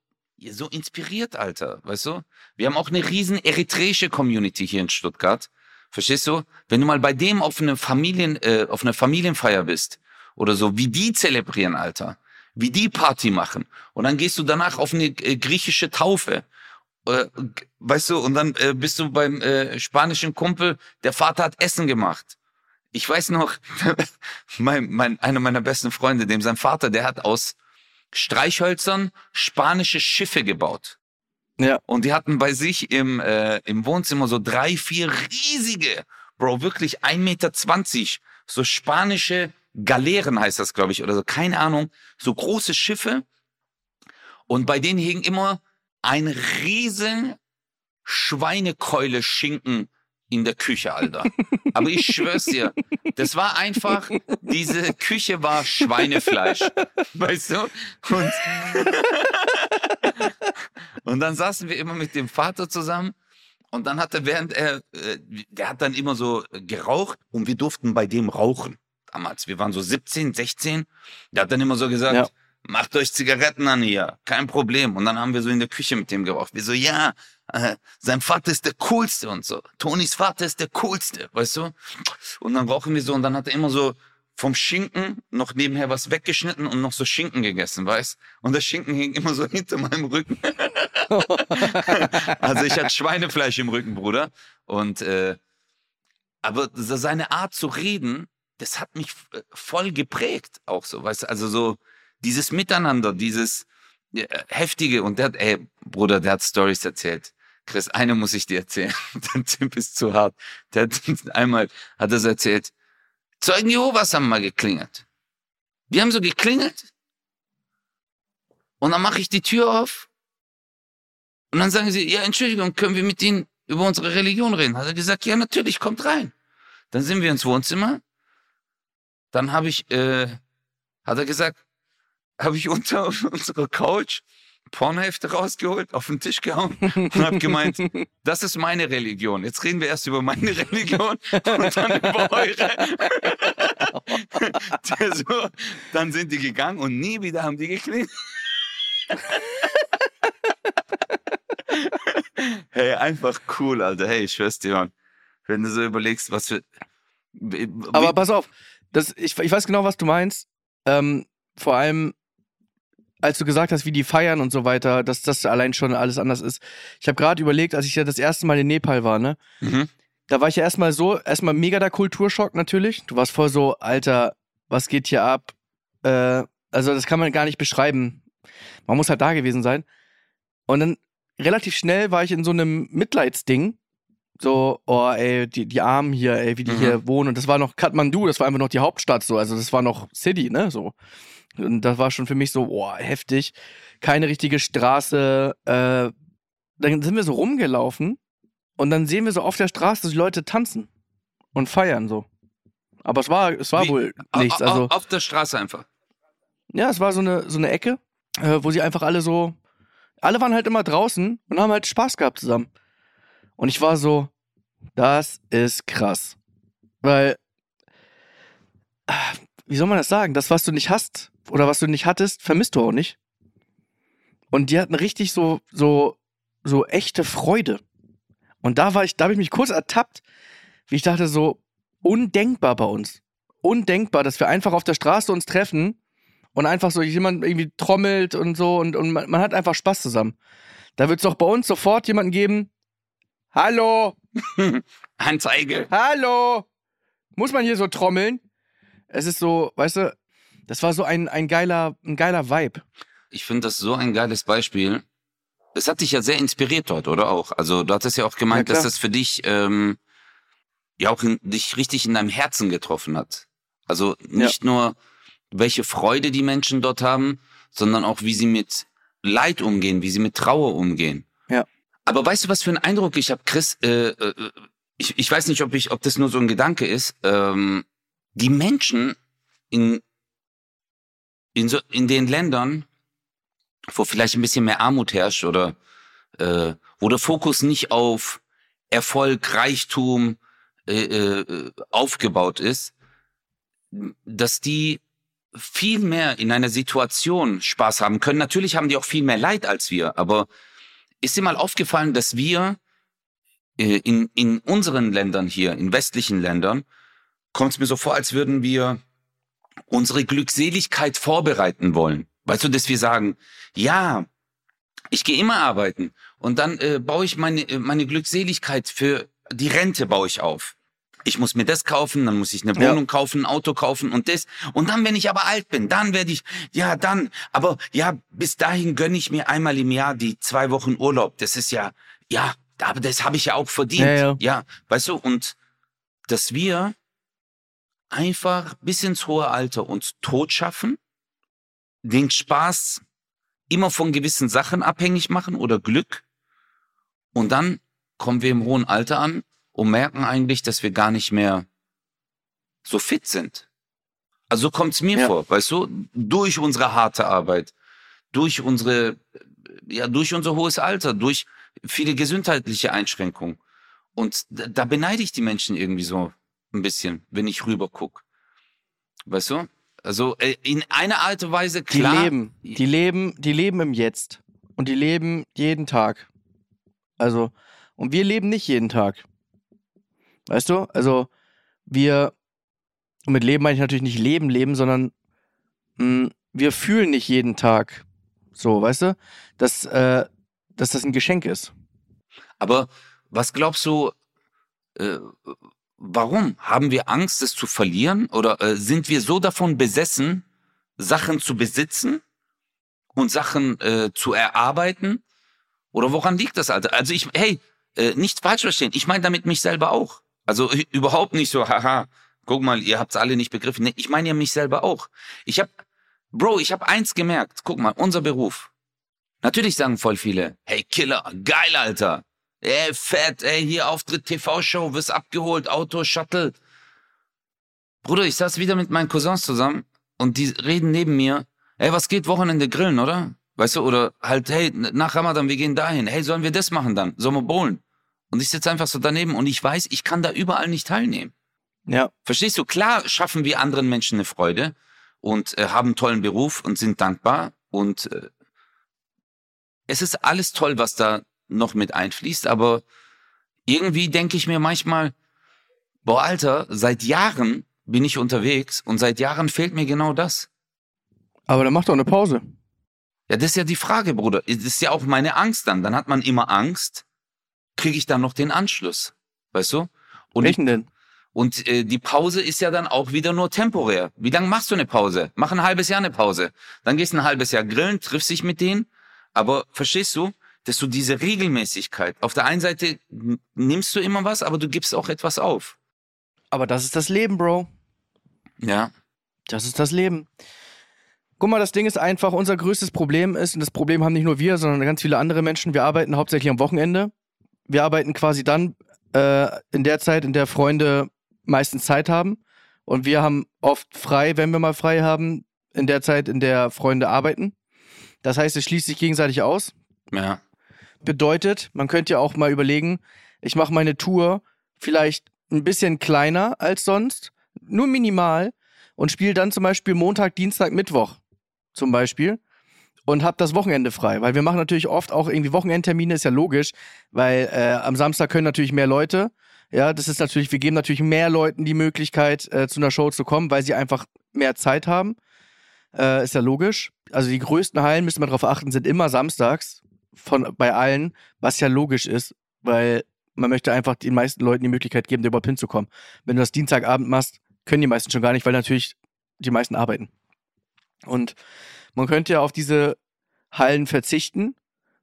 so inspiriert, Alter. Weißt du? Wir haben auch eine riesen eritreische Community hier in Stuttgart. Verstehst du? Wenn du mal bei dem auf eine Familien, äh, auf einer Familienfeier bist oder so, wie die zelebrieren, Alter. Wie die Party machen. Und dann gehst du danach auf eine äh, griechische Taufe. Äh, weißt du, und dann äh, bist du beim äh, spanischen Kumpel, der Vater hat Essen gemacht. Ich weiß noch, [laughs] mein, mein, einer meiner besten Freunde, dem sein Vater, der hat aus Streichhölzern spanische Schiffe gebaut. Ja. Und die hatten bei sich im, äh, im Wohnzimmer so drei, vier riesige, Bro, wirklich 1,20 Meter, so spanische Galeeren heißt das, glaube ich, oder so, keine Ahnung, so große Schiffe. Und bei denen hing immer ein riesen Schweinekeule Schinken in der Küche, Alter. Aber ich schwör's dir, das war einfach, diese Küche war Schweinefleisch. Weißt du? Und, und dann saßen wir immer mit dem Vater zusammen und dann hat er, während er, äh, der hat dann immer so geraucht und wir durften bei dem rauchen. Damals, wir waren so 17, 16. Der hat dann immer so gesagt, Ja. macht euch Zigaretten an hier, kein Problem. Und dann haben wir so in der Küche mit dem geraucht. Wir so, ja, äh, sein Vater ist der coolste und so. Tonys Vater ist der coolste, weißt du? Und dann rauchen wir so und dann hat er immer so vom Schinken noch nebenher was weggeschnitten und noch so Schinken gegessen, weißt? Und der Schinken hing immer so [laughs] hinter meinem Rücken. [laughs] also ich hatte Schweinefleisch im Rücken, Bruder. Und äh, aber seine Art zu reden, das hat mich äh, voll geprägt, auch so, weißt du? Also so dieses Miteinander, dieses äh, heftige und der hat, ey, Bruder, der hat Stories erzählt. Chris, eine muss ich dir erzählen. [laughs] Der Typ ist zu hart. Der hat einmal hat er so erzählt, Zeugen Jehovas haben mal geklingelt. Die haben so geklingelt. Und dann mache ich die Tür auf. Und dann sagen sie, ja, Entschuldigung, können wir mit Ihnen über unsere Religion reden? Hat er gesagt, ja, natürlich, kommt rein. Dann sind wir ins Wohnzimmer. Dann habe ich, äh, hat er gesagt, habe ich unter [laughs] unserer Couch Pornohefte rausgeholt, auf den Tisch gehauen und habe gemeint, [laughs] das ist meine Religion. Jetzt reden wir erst über meine Religion und dann über eure. [laughs] So, dann sind die gegangen und nie wieder haben die geklingelt. [laughs] hey, einfach cool, Alter. Hey, ich schwör's dir, Mann. Wenn du so überlegst, was für. Aber pass auf, das, ich, ich weiß genau, was du meinst. Ähm, vor allem, als du gesagt hast, wie die feiern und so weiter, dass das allein schon alles anders ist. Ich habe gerade überlegt, als ich ja das erste Mal in Nepal war, ne? Mhm. Da war ich ja erstmal so, erstmal mega der Kulturschock natürlich. Du warst voll so, Alter, was geht hier ab? Äh, also das kann man gar nicht beschreiben. Man muss halt da gewesen sein. Und dann relativ schnell war ich in so einem Mitleidsding. So, oh, ey, die, die Armen hier, ey, wie die Mhm. hier wohnen. Und das war noch Kathmandu, das war einfach noch die Hauptstadt so. Also das war noch City, ne? So. Und das war schon für mich so, boah, heftig. Keine richtige Straße. Äh, dann sind wir so rumgelaufen und dann sehen wir so auf der Straße, dass die Leute tanzen und feiern so. Aber es war, es war Wie? wohl nichts. Also, Auf der Straße einfach. ja, es war so eine, so eine Ecke, äh, wo sie einfach alle so, alle waren halt immer draußen und haben halt Spaß gehabt zusammen. Und ich war so, das ist krass. Weil, ah, wie soll man das sagen? Das, was du nicht hast oder was du nicht hattest, vermisst du auch nicht. Und die hatten richtig so, so, so echte Freude. Und da war ich, da habe ich mich kurz ertappt, wie ich dachte, so undenkbar bei uns. Undenkbar, dass wir einfach auf der Straße uns treffen und einfach so jemand irgendwie trommelt und so und, und man, man hat einfach Spaß zusammen. Da wird es doch bei uns sofort jemanden geben. Hallo, [laughs] Anzeige. hallo. Muss man hier so trommeln? Es ist so, weißt du, das war so ein, ein geiler, ein geiler Vibe. Ich finde das so ein geiles Beispiel. Es hat dich ja sehr inspiriert dort, oder auch? Also du hattest ja auch gemeint, Ja, dass das für dich ähm, ja auch in, dich richtig in deinem Herzen getroffen hat. Also nicht nur, welche Freude die Menschen dort haben, sondern auch, wie sie mit Leid umgehen, wie sie mit Trauer umgehen. Ja. Aber weißt du, was für einen Eindruck ich habe, Chris? Äh, äh, ich, ich weiß nicht, ob ich, ob das nur so ein Gedanke ist. Ähm, die Menschen in in, so, in den Ländern, wo vielleicht ein bisschen mehr Armut herrscht oder äh, wo der Fokus nicht auf Erfolg, Reichtum äh, äh, aufgebaut ist, dass die viel mehr in einer Situation Spaß haben können. Natürlich haben die auch viel mehr Leid als wir, aber ist dir mal aufgefallen, dass wir äh, in, in unseren Ländern hier, in westlichen Ländern, kommt es mir so vor, als würden wir unsere Glückseligkeit vorbereiten wollen. Weißt du, dass wir sagen, ja, ich gehe immer arbeiten und dann äh, baue ich meine, äh, meine Glückseligkeit für die Rente baue ich auf. Ich muss mir das kaufen, dann muss ich eine Ja. Wohnung kaufen, ein Auto kaufen und das. Und dann, wenn ich aber alt bin, dann werde ich, ja, dann, aber ja, bis dahin gönne ich mir einmal im Jahr die zwei Wochen Urlaub. Das ist ja, ja, aber das habe ich ja auch verdient. Ja, ja. ja, weißt du, und dass wir einfach bis ins hohe Alter uns tot schaffen, den Spaß immer von gewissen Sachen abhängig machen oder Glück. Und dann kommen wir im hohen Alter an und merken eigentlich, dass wir gar nicht mehr so fit sind. Also so kommt's mir Ja. vor, weißt du, durch unsere harte Arbeit, durch unsere, ja, durch unser hohes Alter, durch viele gesundheitliche Einschränkungen. Und da, da beneide ich die Menschen irgendwie so ein bisschen, wenn ich rüber guck. Weißt du? Also äh, in einer Art und Weise Die klar. leben, die leben, die leben im Jetzt. Und die leben jeden Tag. Also, und wir leben nicht jeden Tag. Weißt du? Also, wir, und mit Leben meine ich natürlich nicht Leben, Leben, sondern mh, wir fühlen nicht jeden Tag so, weißt du? Dass, äh, dass das ein Geschenk ist. Aber was glaubst du, äh, warum? Haben wir Angst, es zu verlieren? Oder äh, sind wir so davon besessen, Sachen zu besitzen und Sachen äh, zu erarbeiten? Oder woran liegt das, Alter? Also ich, hey, äh, nicht falsch verstehen, ich meine damit mich selber auch. Also ü- überhaupt nicht so, haha, guck mal, ihr habt's alle nicht begriffen. Nee, ich meine ja mich selber auch. Ich hab, Bro, ich hab eins gemerkt. Guck mal, unser Beruf. Natürlich sagen voll viele, hey Killer, geil, Alter. Ey, fett, ey, hier Auftritt, TV-Show, wirst abgeholt, Auto, Shuttle. Bruder, ich saß wieder mit meinen Cousins zusammen und die reden neben mir, ey, was geht, Wochenende grillen, oder? Weißt du, oder halt, hey, nach Ramadan, wir gehen dahin. Hey, sollen wir das machen dann? Sollen wir bowlen? Und ich sitze einfach so daneben und ich weiß, ich kann da überall nicht teilnehmen. Ja. Verstehst du? Klar schaffen wir anderen Menschen eine Freude und äh, haben einen tollen Beruf und sind dankbar und äh, es ist alles toll, was da noch mit einfließt, aber irgendwie denke ich mir manchmal, boah, Alter, seit Jahren bin ich unterwegs und seit Jahren fehlt mir genau das. Aber dann mach doch eine Pause. Ja, das ist ja die Frage, Bruder. Das ist ja auch meine Angst dann. Dann hat man immer Angst, kriege ich dann noch den Anschluss. Weißt du? Und Welchen denn? Und äh, die Pause ist ja dann auch wieder nur temporär. Wie lange machst du eine Pause? Mach ein halbes Jahr eine Pause. Dann gehst ein halbes Jahr grillen, triffst dich mit denen. Aber verstehst du, dass du diese Regelmäßigkeit, auf der einen Seite nimmst du immer was, aber du gibst auch etwas auf. Aber das ist das Leben, Bro. Ja. Das ist das Leben. Guck mal, das Ding ist einfach, unser größtes Problem ist, und das Problem haben nicht nur wir, sondern ganz viele andere Menschen, wir arbeiten hauptsächlich am Wochenende. Wir arbeiten quasi dann äh, in der Zeit, in der Freunde meistens Zeit haben. Und wir haben oft frei, wenn wir mal frei haben, in der Zeit, in der Freunde arbeiten. Das heißt, es schließt sich gegenseitig aus. Ja. Bedeutet, man könnte ja auch mal überlegen, ich mache meine Tour vielleicht ein bisschen kleiner als sonst, nur minimal und spiele dann zum Beispiel Montag, Dienstag, Mittwoch zum Beispiel und habe das Wochenende frei, weil wir machen natürlich oft auch irgendwie Wochenendtermine, ist ja logisch, weil äh, am Samstag können natürlich mehr Leute. Ja, das ist natürlich, wir geben natürlich mehr Leuten die Möglichkeit, äh, zu einer Show zu kommen, weil sie einfach mehr Zeit haben. Äh, ist ja logisch. Also die größten Hallen, müssen wir darauf achten, sind immer samstags von bei allen, was ja logisch ist, weil man möchte einfach den meisten Leuten die Möglichkeit geben, da überhaupt hinzukommen. Wenn du das Dienstagabend machst, können die meisten schon gar nicht, weil natürlich die meisten arbeiten. Und man könnte ja auf diese Hallen verzichten,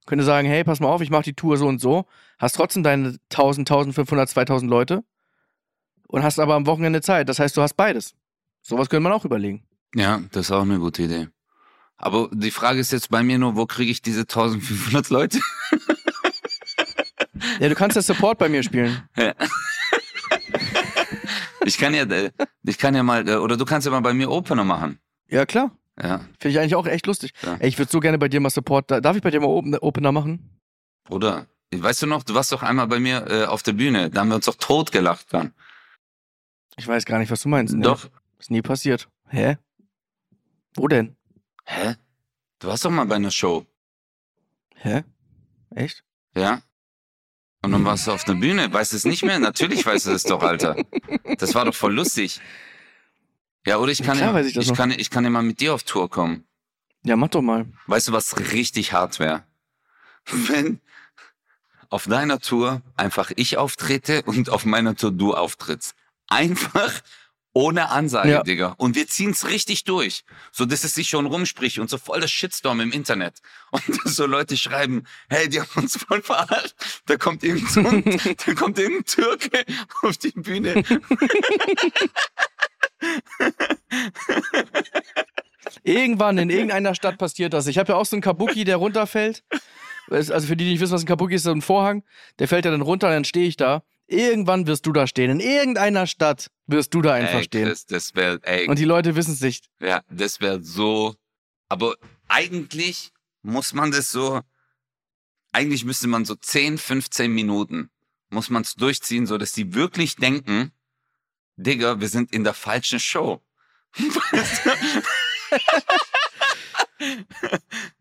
könnte sagen, hey, pass mal auf, ich mache die Tour so und so, hast trotzdem deine 1000, 1500, 2000 Leute und hast aber am Wochenende Zeit. Das heißt, du hast beides. Sowas könnte man auch überlegen. Ja, das ist auch eine gute Idee. Aber die Frage ist jetzt bei mir nur, wo kriege ich diese 1500 Leute? [laughs] Ja, du kannst ja Support bei mir spielen. Ja. Ich kann ja, äh, ich kann ja mal, äh, oder du kannst ja mal bei mir Opener machen. Ja, klar. Ja, Finde ich eigentlich auch echt lustig. Ja. Ey, ich würde so gerne bei dir mal Support. Darf ich bei dir mal Open Opener machen? Bruder. Weißt du noch, du warst doch einmal bei mir äh, auf der Bühne, da haben wir uns doch totgelacht dann. Ich weiß gar nicht, was du meinst. Nee, Doch. Ist nie passiert. Hä? Wo denn? Hä? Du warst doch mal bei einer Show, Hä? Echt? ja? Und dann warst du auf der Bühne, weißt du es nicht mehr? Natürlich weißt du es doch, Alter. Das war doch voll lustig. Ja, oder ich kann, ja, ich ich, kann, ich kann mal mit dir auf Tour kommen. Ja, mach doch mal. Weißt du, was richtig hart wäre? Wenn auf deiner Tour einfach ich auftrete und auf meiner Tour du auftrittst. Einfach ohne Ansage, Ja. Digga. Und wir ziehen's richtig durch. So, dass es sich schon rumspricht und so voll das Shitstorm im Internet. [laughs] Und so Leute schreiben, hey, die haben uns voll verarscht. Da kommt irgend so ein, [laughs] da kommt irgendein Türke auf die Bühne. Irgendwann in irgendeiner Stadt passiert das. Ich habe ja auch so einen Kabuki, der runterfällt. Es- Also für die, die nicht wissen, was ein Kabuki ist, so ein Vorhang. Der fällt ja dann runter, dann stehe ich da. Irgendwann wirst du da stehen. In irgendeiner Stadt wirst du da einfach ey, stehen. Chris, das wäre, ey, Und die Leute wissen es nicht. Ja, das wäre so. Aber eigentlich muss man das so. Eigentlich müsste man so 10, 15 Minuten muss man es durchziehen, so dass die wirklich denken, Digga, wir sind in der falschen Show. [laughs]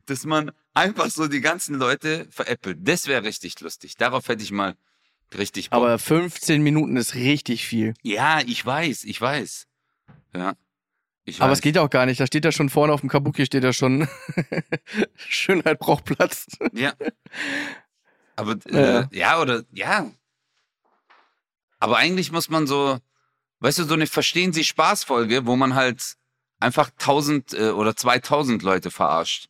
Dass man einfach so die ganzen Leute veräppelt. Das wäre richtig lustig. Darauf hätte ich mal richtig Bock. Aber 15 Minuten ist richtig viel. ja, ich weiß, ich weiß. Ja. Ich Aber weiß. es geht auch gar nicht. Da steht ja schon vorne auf dem Kabuki, steht ja schon [laughs] Schönheit braucht Platz. Ja. Aber [laughs] Ja, äh, ja. ja, oder ja. Aber eigentlich muss man so, weißt du, so eine Verstehen Sie Spaß-Folge, wo man halt einfach 1000 äh, oder 2000 Leute verarscht.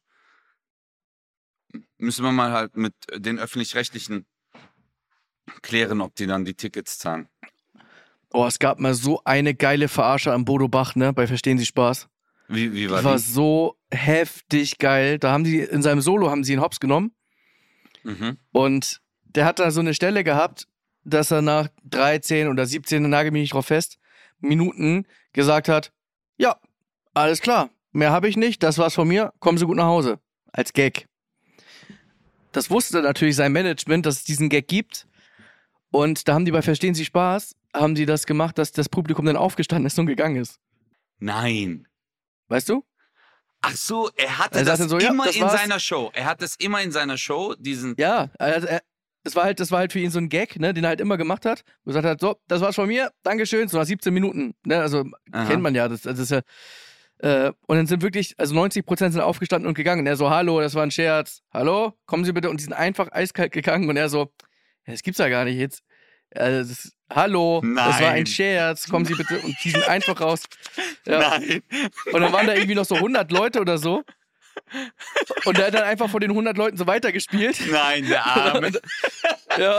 Müssen wir mal halt mit den öffentlich-rechtlichen klären, ob die dann die Tickets zahlen. Oh, es gab mal so eine geile Verarsche am Bodo Bach, ne? Bei Verstehen Sie Spaß. Wie, wie Die war war die? so heftig geil. Da haben die in seinem Solo haben sie ihn hops genommen Mhm. und der hat da so eine Stelle gehabt, dass er nach 13 oder 17, nagel mich nicht drauf fest, Minuten gesagt hat, ja, alles klar, mehr habe ich nicht, das war's von mir, kommen Sie gut nach Hause. Als Gag. Das wusste natürlich sein Management, dass es diesen Gag gibt. Und da haben die bei Verstehen Sie Spaß, haben die das gemacht, dass das Publikum dann aufgestanden ist und gegangen ist. Nein. Weißt du? Ach so, er hatte Er das so, ja, immer das in war's. seiner Show. Er hat das immer in seiner Show, diesen Ja, also er, es war halt, das war halt für ihn so ein Gag, ne, den er halt immer gemacht hat. Wo er gesagt hat, so, das war's von mir, Dankeschön, so nach 17 Minuten. Ne, also Aha. kennt man ja, das, das ist ja. Äh, und dann sind wirklich, also 90% sind aufgestanden und gegangen. Und er so, hallo, das war ein Scherz. Hallo, kommen Sie bitte. Und die sind einfach eiskalt gegangen. Und er so, ja, das gibt's ja gar nicht jetzt. Äh, das hallo, das war ein Nein. Scherz, kommen Sie bitte. Und die sind [laughs] einfach raus. Ja. Nein. Und dann waren da irgendwie noch so 100 Leute oder so. Und er hat dann einfach von den 100 Leuten so weitergespielt. Nein, der Arme. Ja.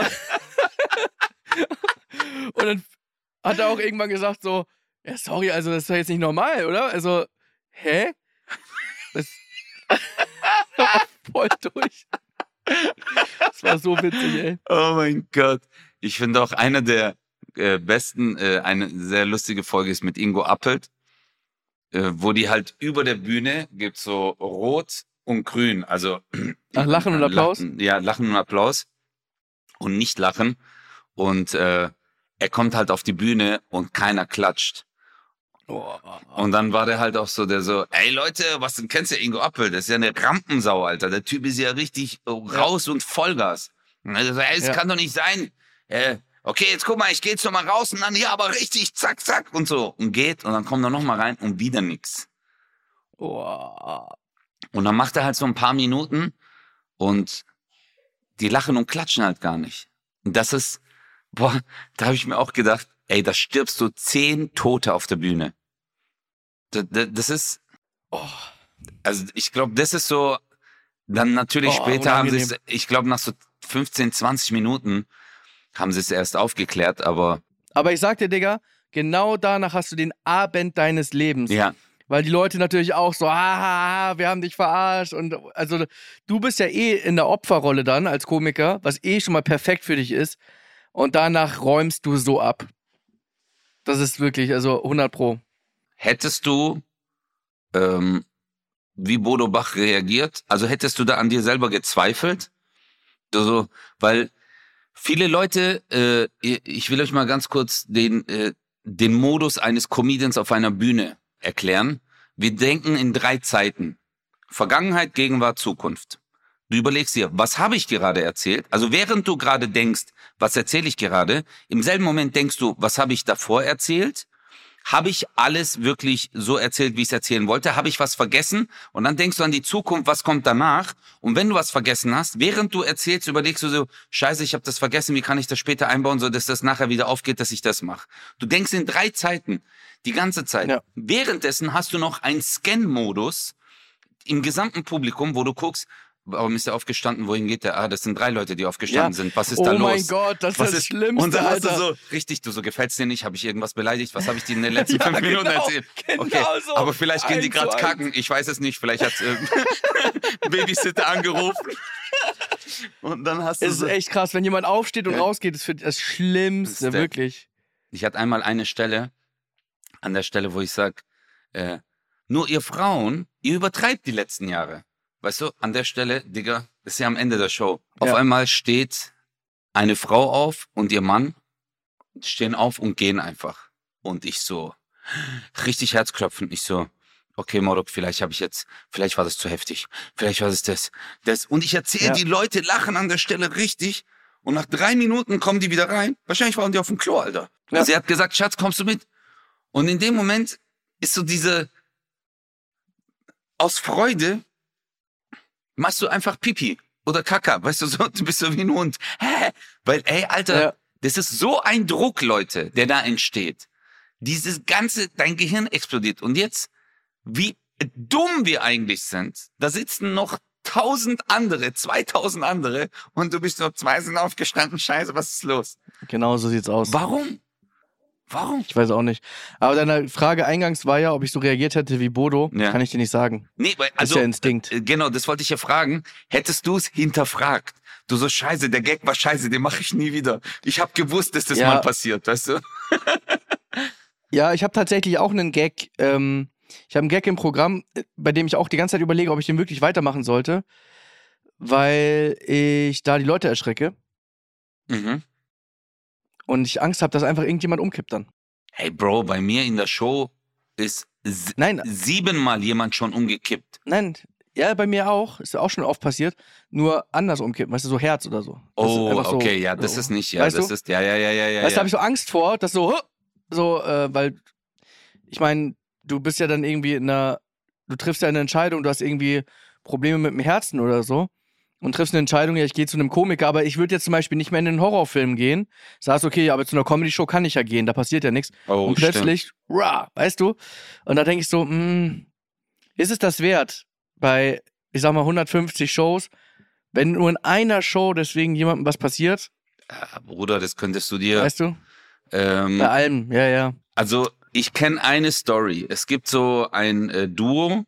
Und dann hat er auch irgendwann gesagt so, ja, sorry, also das ist doch jetzt nicht normal, oder? Also, hä? Das [laughs] voll durch. Das war so witzig, ey. Oh mein Gott. Ich finde auch eine der äh, besten, äh, eine sehr lustige Folge ist mit Ingo Appelt, äh, wo die halt über der Bühne gibt so rot und grün, also Ach, Lachen und Applaus? Lachen, ja, Lachen und Applaus und nicht Lachen und äh, er kommt halt auf die Bühne und keiner klatscht. Und dann war der halt auch so, der so, ey Leute, was denn kennst du Ingo Appel? Das ist ja eine Rampensau, Alter. Der Typ ist ja richtig raus und Vollgas. Und er so, ey, es Ja. kann doch nicht sein. Äh, okay, jetzt guck mal, ich gehe jetzt noch mal raus und dann ja, aber richtig, zack, zack und so. Und geht und dann kommt er noch mal rein und wieder nix. Oh. Und dann macht er halt so ein paar Minuten und die lachen und klatschen halt gar nicht. Und das ist, boah, da habe ich mir auch gedacht, ey, da stirbst du zehn Tote auf der Bühne. Das, das, das ist, Oh. also ich glaube, das ist so, dann natürlich Oh, später haben sie unangenehm. ich glaube, nach so 15, 20 Minuten haben sie es erst aufgeklärt, aber Aber ich sag dir, Digga, genau danach hast du den Abend deines Lebens. ja, Weil die Leute natürlich auch so, haha, wir haben dich verarscht. Und also du bist ja eh in der Opferrolle dann als Komiker, was eh schon mal perfekt für dich ist. Und danach räumst du so ab. Das ist wirklich, also 100 Pro. hättest du ähm, wie Bodo Bach reagiert? Also hättest du da an dir selber gezweifelt? Also, weil viele Leute, äh, ich will euch mal ganz kurz den, äh, den Modus eines Comedians auf einer Bühne erklären. Wir denken in drei Zeiten. Vergangenheit, Gegenwart, Zukunft. Du überlegst dir, was habe ich gerade erzählt? Also während du gerade denkst, was erzähle ich gerade, im selben Moment denkst du, was habe ich davor erzählt? Habe ich alles wirklich so erzählt, wie ich es erzählen wollte? Habe ich was vergessen? Und dann denkst du an die Zukunft, was kommt danach? Und wenn du was vergessen hast, während du erzählst, überlegst du so, scheiße, ich habe das vergessen, wie kann ich das später einbauen, so dass das nachher wieder aufgeht, dass ich das mache? Du denkst in drei Zeiten, die ganze Zeit. Ja. Währenddessen hast du noch einen Scan-Modus im gesamten Publikum, wo du guckst, warum ist er aufgestanden, wohin geht der? Ah, das sind drei Leute, die aufgestanden Ja. sind. Was ist oh da los? mein Gott, das ist Was das ist Schlimmste, Und dann hast du so, richtig, du so gefällt's dir nicht, habe ich irgendwas beleidigt, was habe ich dir in den [laughs] letzten Ja, fünf Minuten genau, erzählt? genau okay, so. aber vielleicht gehen die gerade kacken, ich weiß es nicht, vielleicht hat äh, [laughs] Babysitter angerufen. Und dann hast du Es ist so, echt krass, wenn jemand aufsteht und rausgeht, ist für das Schlimmste, Das wirklich. ich hatte einmal eine Stelle, an der Stelle, wo ich sag, äh, nur ihr Frauen, ihr übertreibt die letzten Jahre. Weißt du, an der Stelle, Digga, ist ja am Ende der Show. Auf Ja. einmal steht eine Frau auf und ihr Mann stehen auf und gehen einfach. Und ich so, richtig herzklopfend, ich so, okay, Morok, vielleicht habe ich jetzt, vielleicht war das zu heftig, vielleicht war das das, das. Und ich erzähle, Ja. die Leute lachen an der Stelle richtig. Und nach drei Minuten kommen die wieder rein. Wahrscheinlich waren die auf dem Klo, Alter. Ja. Sie hat gesagt, Schatz, kommst du mit? Und in dem Moment ist so diese, aus Freude machst du einfach Pipi oder Kaka, weißt du, so, du bist so wie ein Hund. Hä? Weil, ey, Alter, Ja. das ist so ein Druck, Leute, der da entsteht. Dieses ganze, dein Gehirn explodiert. Und jetzt, wie dumm wir eigentlich sind, da sitzen noch tausend andere, 2000 andere und du bist nur zwei sind aufgestanden, scheiße, was ist los? Genau so sieht's aus. Warum? Warum? Ich weiß auch nicht. Aber deine Frage eingangs war ja, ob ich so reagiert hätte wie Bodo. Ja. Kann ich dir nicht sagen. Nee, weil, Das also, ist ja Instinkt. äh, genau, das wollte ich ja fragen. Hättest du es hinterfragt? Du so, scheiße, der Gag war scheiße, den mache ich nie wieder. Ich habe gewusst, dass das Ja. mal passiert, weißt du? [laughs] Ja, ich habe tatsächlich auch einen Gag. Ähm, ich habe einen Gag im Programm, äh, bei dem ich auch die ganze Zeit überlege, ob ich den wirklich weitermachen sollte, weil ich da die Leute erschrecke Mhm. Und ich Angst habe, dass einfach irgendjemand umkippt dann. Hey Bro, bei mir in der Show ist Nein, siebenmal jemand schon umgekippt. nein, ja, bei mir auch. Ist ja auch schon oft passiert. Nur anders umkippen, weißt du, so Herz oder so. Das Oh, einfach so- okay, ja, das so. ist nicht, ja, Weißt das du? ist, ja, ja, ja, ja, ja. Weißt du, ja. habe ich so Angst vor, dass so, so, äh, weil ich meine, du bist ja dann irgendwie in einer, du triffst ja eine Entscheidung, du hast irgendwie Probleme mit dem Herzen oder so und triffst eine Entscheidung, ja, ich gehe zu einem Komiker, aber ich würde jetzt zum Beispiel nicht mehr in einen Horrorfilm gehen. Sagst, okay, aber zu einer Comedy-Show kann ich ja gehen, da passiert ja nichts. oh, und plötzlich, rah, weißt du? Und da denke ich so, mh, ist es das wert, bei, ich sag mal, 150 Shows, wenn nur in einer Show deswegen jemandem was passiert. Ja, Bruder, das könntest du dir. weißt du? ähm, Bei allem, ja, ja. Also, ich kenne eine Story. Es gibt so ein äh, Duo,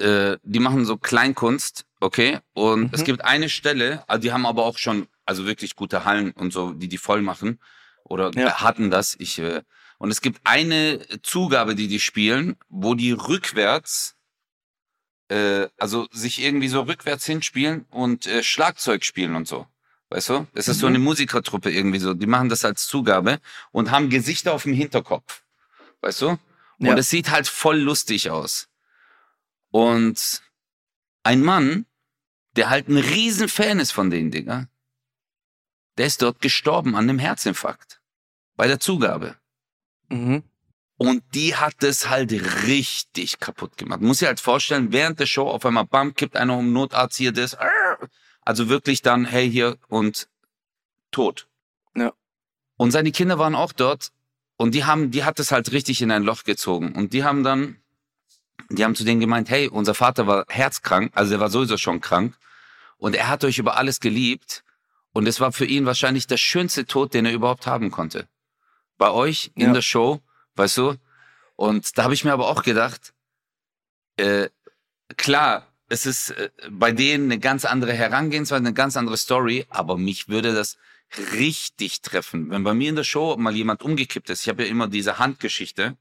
äh, die machen so Kleinkunst, okay? Und Mhm. es gibt eine Stelle, also die haben aber auch schon, also wirklich gute Hallen und so, die die voll machen oder Ja. hatten das. Ich äh, und es gibt eine Zugabe, die die spielen, wo die rückwärts, äh, also sich irgendwie so rückwärts hinspielen und äh, Schlagzeug spielen und so. Weißt du? Es ist so Mhm. eine Musikertruppe irgendwie so. Die machen das als Zugabe und haben Gesichter auf dem Hinterkopf. Weißt du? Und Ja. es sieht halt voll lustig aus. Und ein Mann, der halt ein Riesenfan ist von den Dinger, der ist dort gestorben an einem Herzinfarkt. Bei der Zugabe. Mhm. Und die hat es halt richtig kaputt gemacht. Muss dir halt vorstellen, während der Show auf einmal, bam, kippt einer um Notarzt hier das. Also wirklich dann, hey, hier und tot. Ja. Und seine Kinder waren auch dort und die haben, die hat es halt richtig in ein Loch gezogen. Und die haben dann, die haben zu denen gemeint, hey, unser Vater war herzkrank, also er war sowieso schon krank. Und er hat euch über alles geliebt. Und es war für ihn wahrscheinlich der schönste Tod, den er überhaupt haben konnte. Bei euch in Ja. der Show, weißt du? Und da habe ich mir aber auch gedacht, äh, klar, es ist äh, bei denen eine ganz andere Herangehensweise, eine ganz andere Story, aber mich würde das richtig treffen. Wenn bei mir in der Show mal jemand umgekippt ist, ich habe ja immer diese Handgeschichte,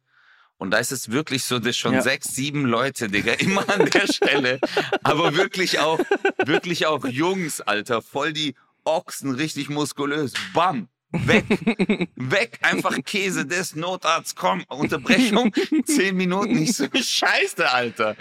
und da ist es wirklich so, dass schon Ja. sechs, sieben Leute, Digga, [laughs] immer an der Stelle. Aber wirklich auch, wirklich auch Jungs, Alter, voll die Ochsen, richtig muskulös. Bam! Weg! Weg! Einfach Käse des Notarzt, komm! Unterbrechung, [laughs] zehn Minuten. Ich so, scheiße, Alter.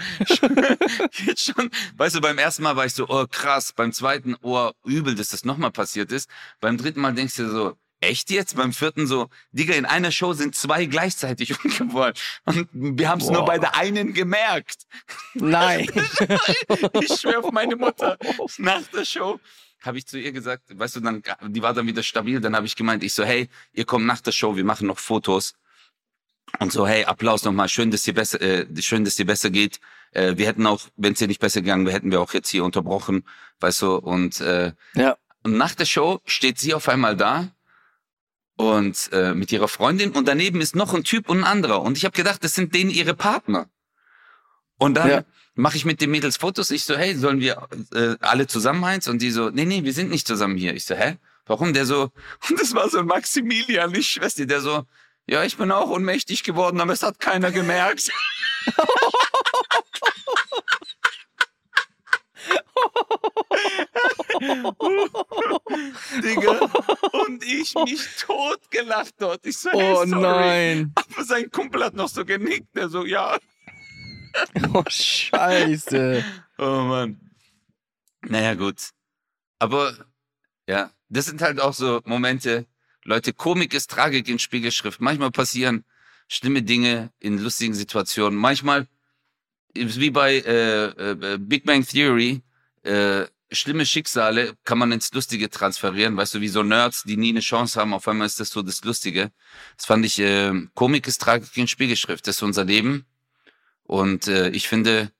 Jetzt [laughs] schon, weißt du, beim ersten Mal war ich so, oh krass. Beim zweiten, oh übel, dass das nochmal passiert ist. Beim dritten Mal denkst du so, echt jetzt? Beim vierten so, Digga, in einer Show sind zwei gleichzeitig [laughs] umgeworfen. Und wir haben es nur bei der einen gemerkt. Nein. [laughs] Ich schwöre auf meine Mutter. Nach der Show habe ich zu ihr gesagt, weißt du, dann, die war dann wieder stabil. Dann habe ich gemeint, ich so, hey, ihr kommt nach der Show, wir machen noch Fotos. Und so, hey, Applaus nochmal, schön, dass dir besser, äh, schön, dass dir besser geht. Äh, wir hätten auch, wenn es dir nicht besser gegangen wäre, hätten wir auch jetzt hier unterbrochen, weißt du. Und, äh, Ja. und nach der Show steht sie auf einmal da und äh, mit ihrer Freundin und daneben ist noch ein Typ und ein anderer. Und ich habe gedacht, das sind denen ihre Partner. Und dann Ja. mache ich mit den Mädels Fotos. Ich so, hey, sollen wir äh, alle zusammen eins? Und die so, nee, nee, wir sind nicht zusammen hier. Ich so, hä? Warum? Der so, [laughs] und das war so ein Maximilian, nicht Schwester, der so, ja, ich bin auch ohnmächtig geworden, aber es hat keiner gemerkt. [laughs] [laughs] Digga. [laughs] Und ich mich totgelacht dort. Ich so, hey, Oh sorry. nein. Aber sein Kumpel hat noch so genickt. Der so, ja. [laughs] Oh, scheiße. Oh Mann. Naja, gut. Aber ja, das sind halt auch so Momente. Leute, Komik ist Tragik in Spiegelschrift. Manchmal passieren schlimme Dinge in lustigen Situationen. Manchmal wie bei äh, äh, Big Bang Theory. Äh, schlimme Schicksale kann man ins Lustige transferieren. Weißt du, wie so Nerds, die nie eine Chance haben. Auf einmal ist das so das Lustige. Das fand ich, äh, Komik ist Tragik in Spiegelschrift. Das ist unser Leben. Und äh, ich finde,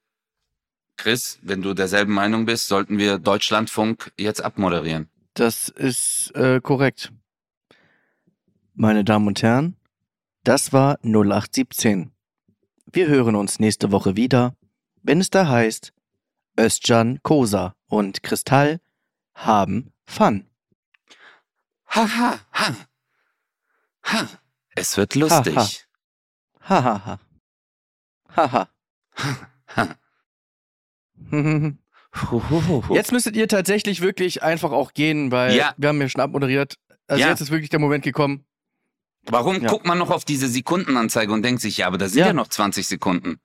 Chris, wenn du derselben Meinung bist, sollten wir Deutschlandfunk jetzt abmoderieren. Das ist äh, korrekt. Meine Damen und Herren, das war 0817. Wir hören uns nächste Woche wieder, wenn es da heißt, Özcan Kosa und Kristall haben Fun. Ha, ha, ha. Ha. Es wird lustig. Hahaha. Haha. Ha. Hu, hu, hu, hu. Jetzt müsstet ihr tatsächlich wirklich einfach auch gehen, weil Ja. wir haben ja schon abmoderiert. Also Ja. jetzt ist wirklich der Moment gekommen. Warum Ja. guckt man noch auf diese Sekundenanzeige und denkt sich, ja, aber da sind ja, Ja. noch 20 Sekunden.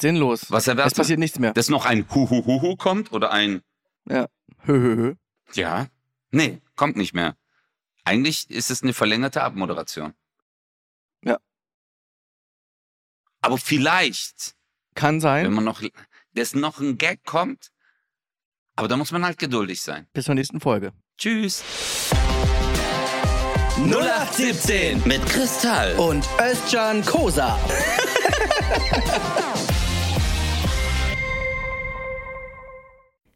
Sinnlos. Was Es erwartet passiert nichts mehr. Dass noch ein Hu, hu, hu, hu kommt oder ein, Hö, hö, hö. ja, nee, kommt nicht mehr. Eigentlich ist es eine verlängerte Abmoderation. Ja. Aber vielleicht Kann wenn sein. man noch, dass noch ein Gag kommt. Aber da muss man halt geduldig sein. Bis zur nächsten Folge. Tschüss. 0817 Mit Kristall. Und Özcan Kosa. [laughs]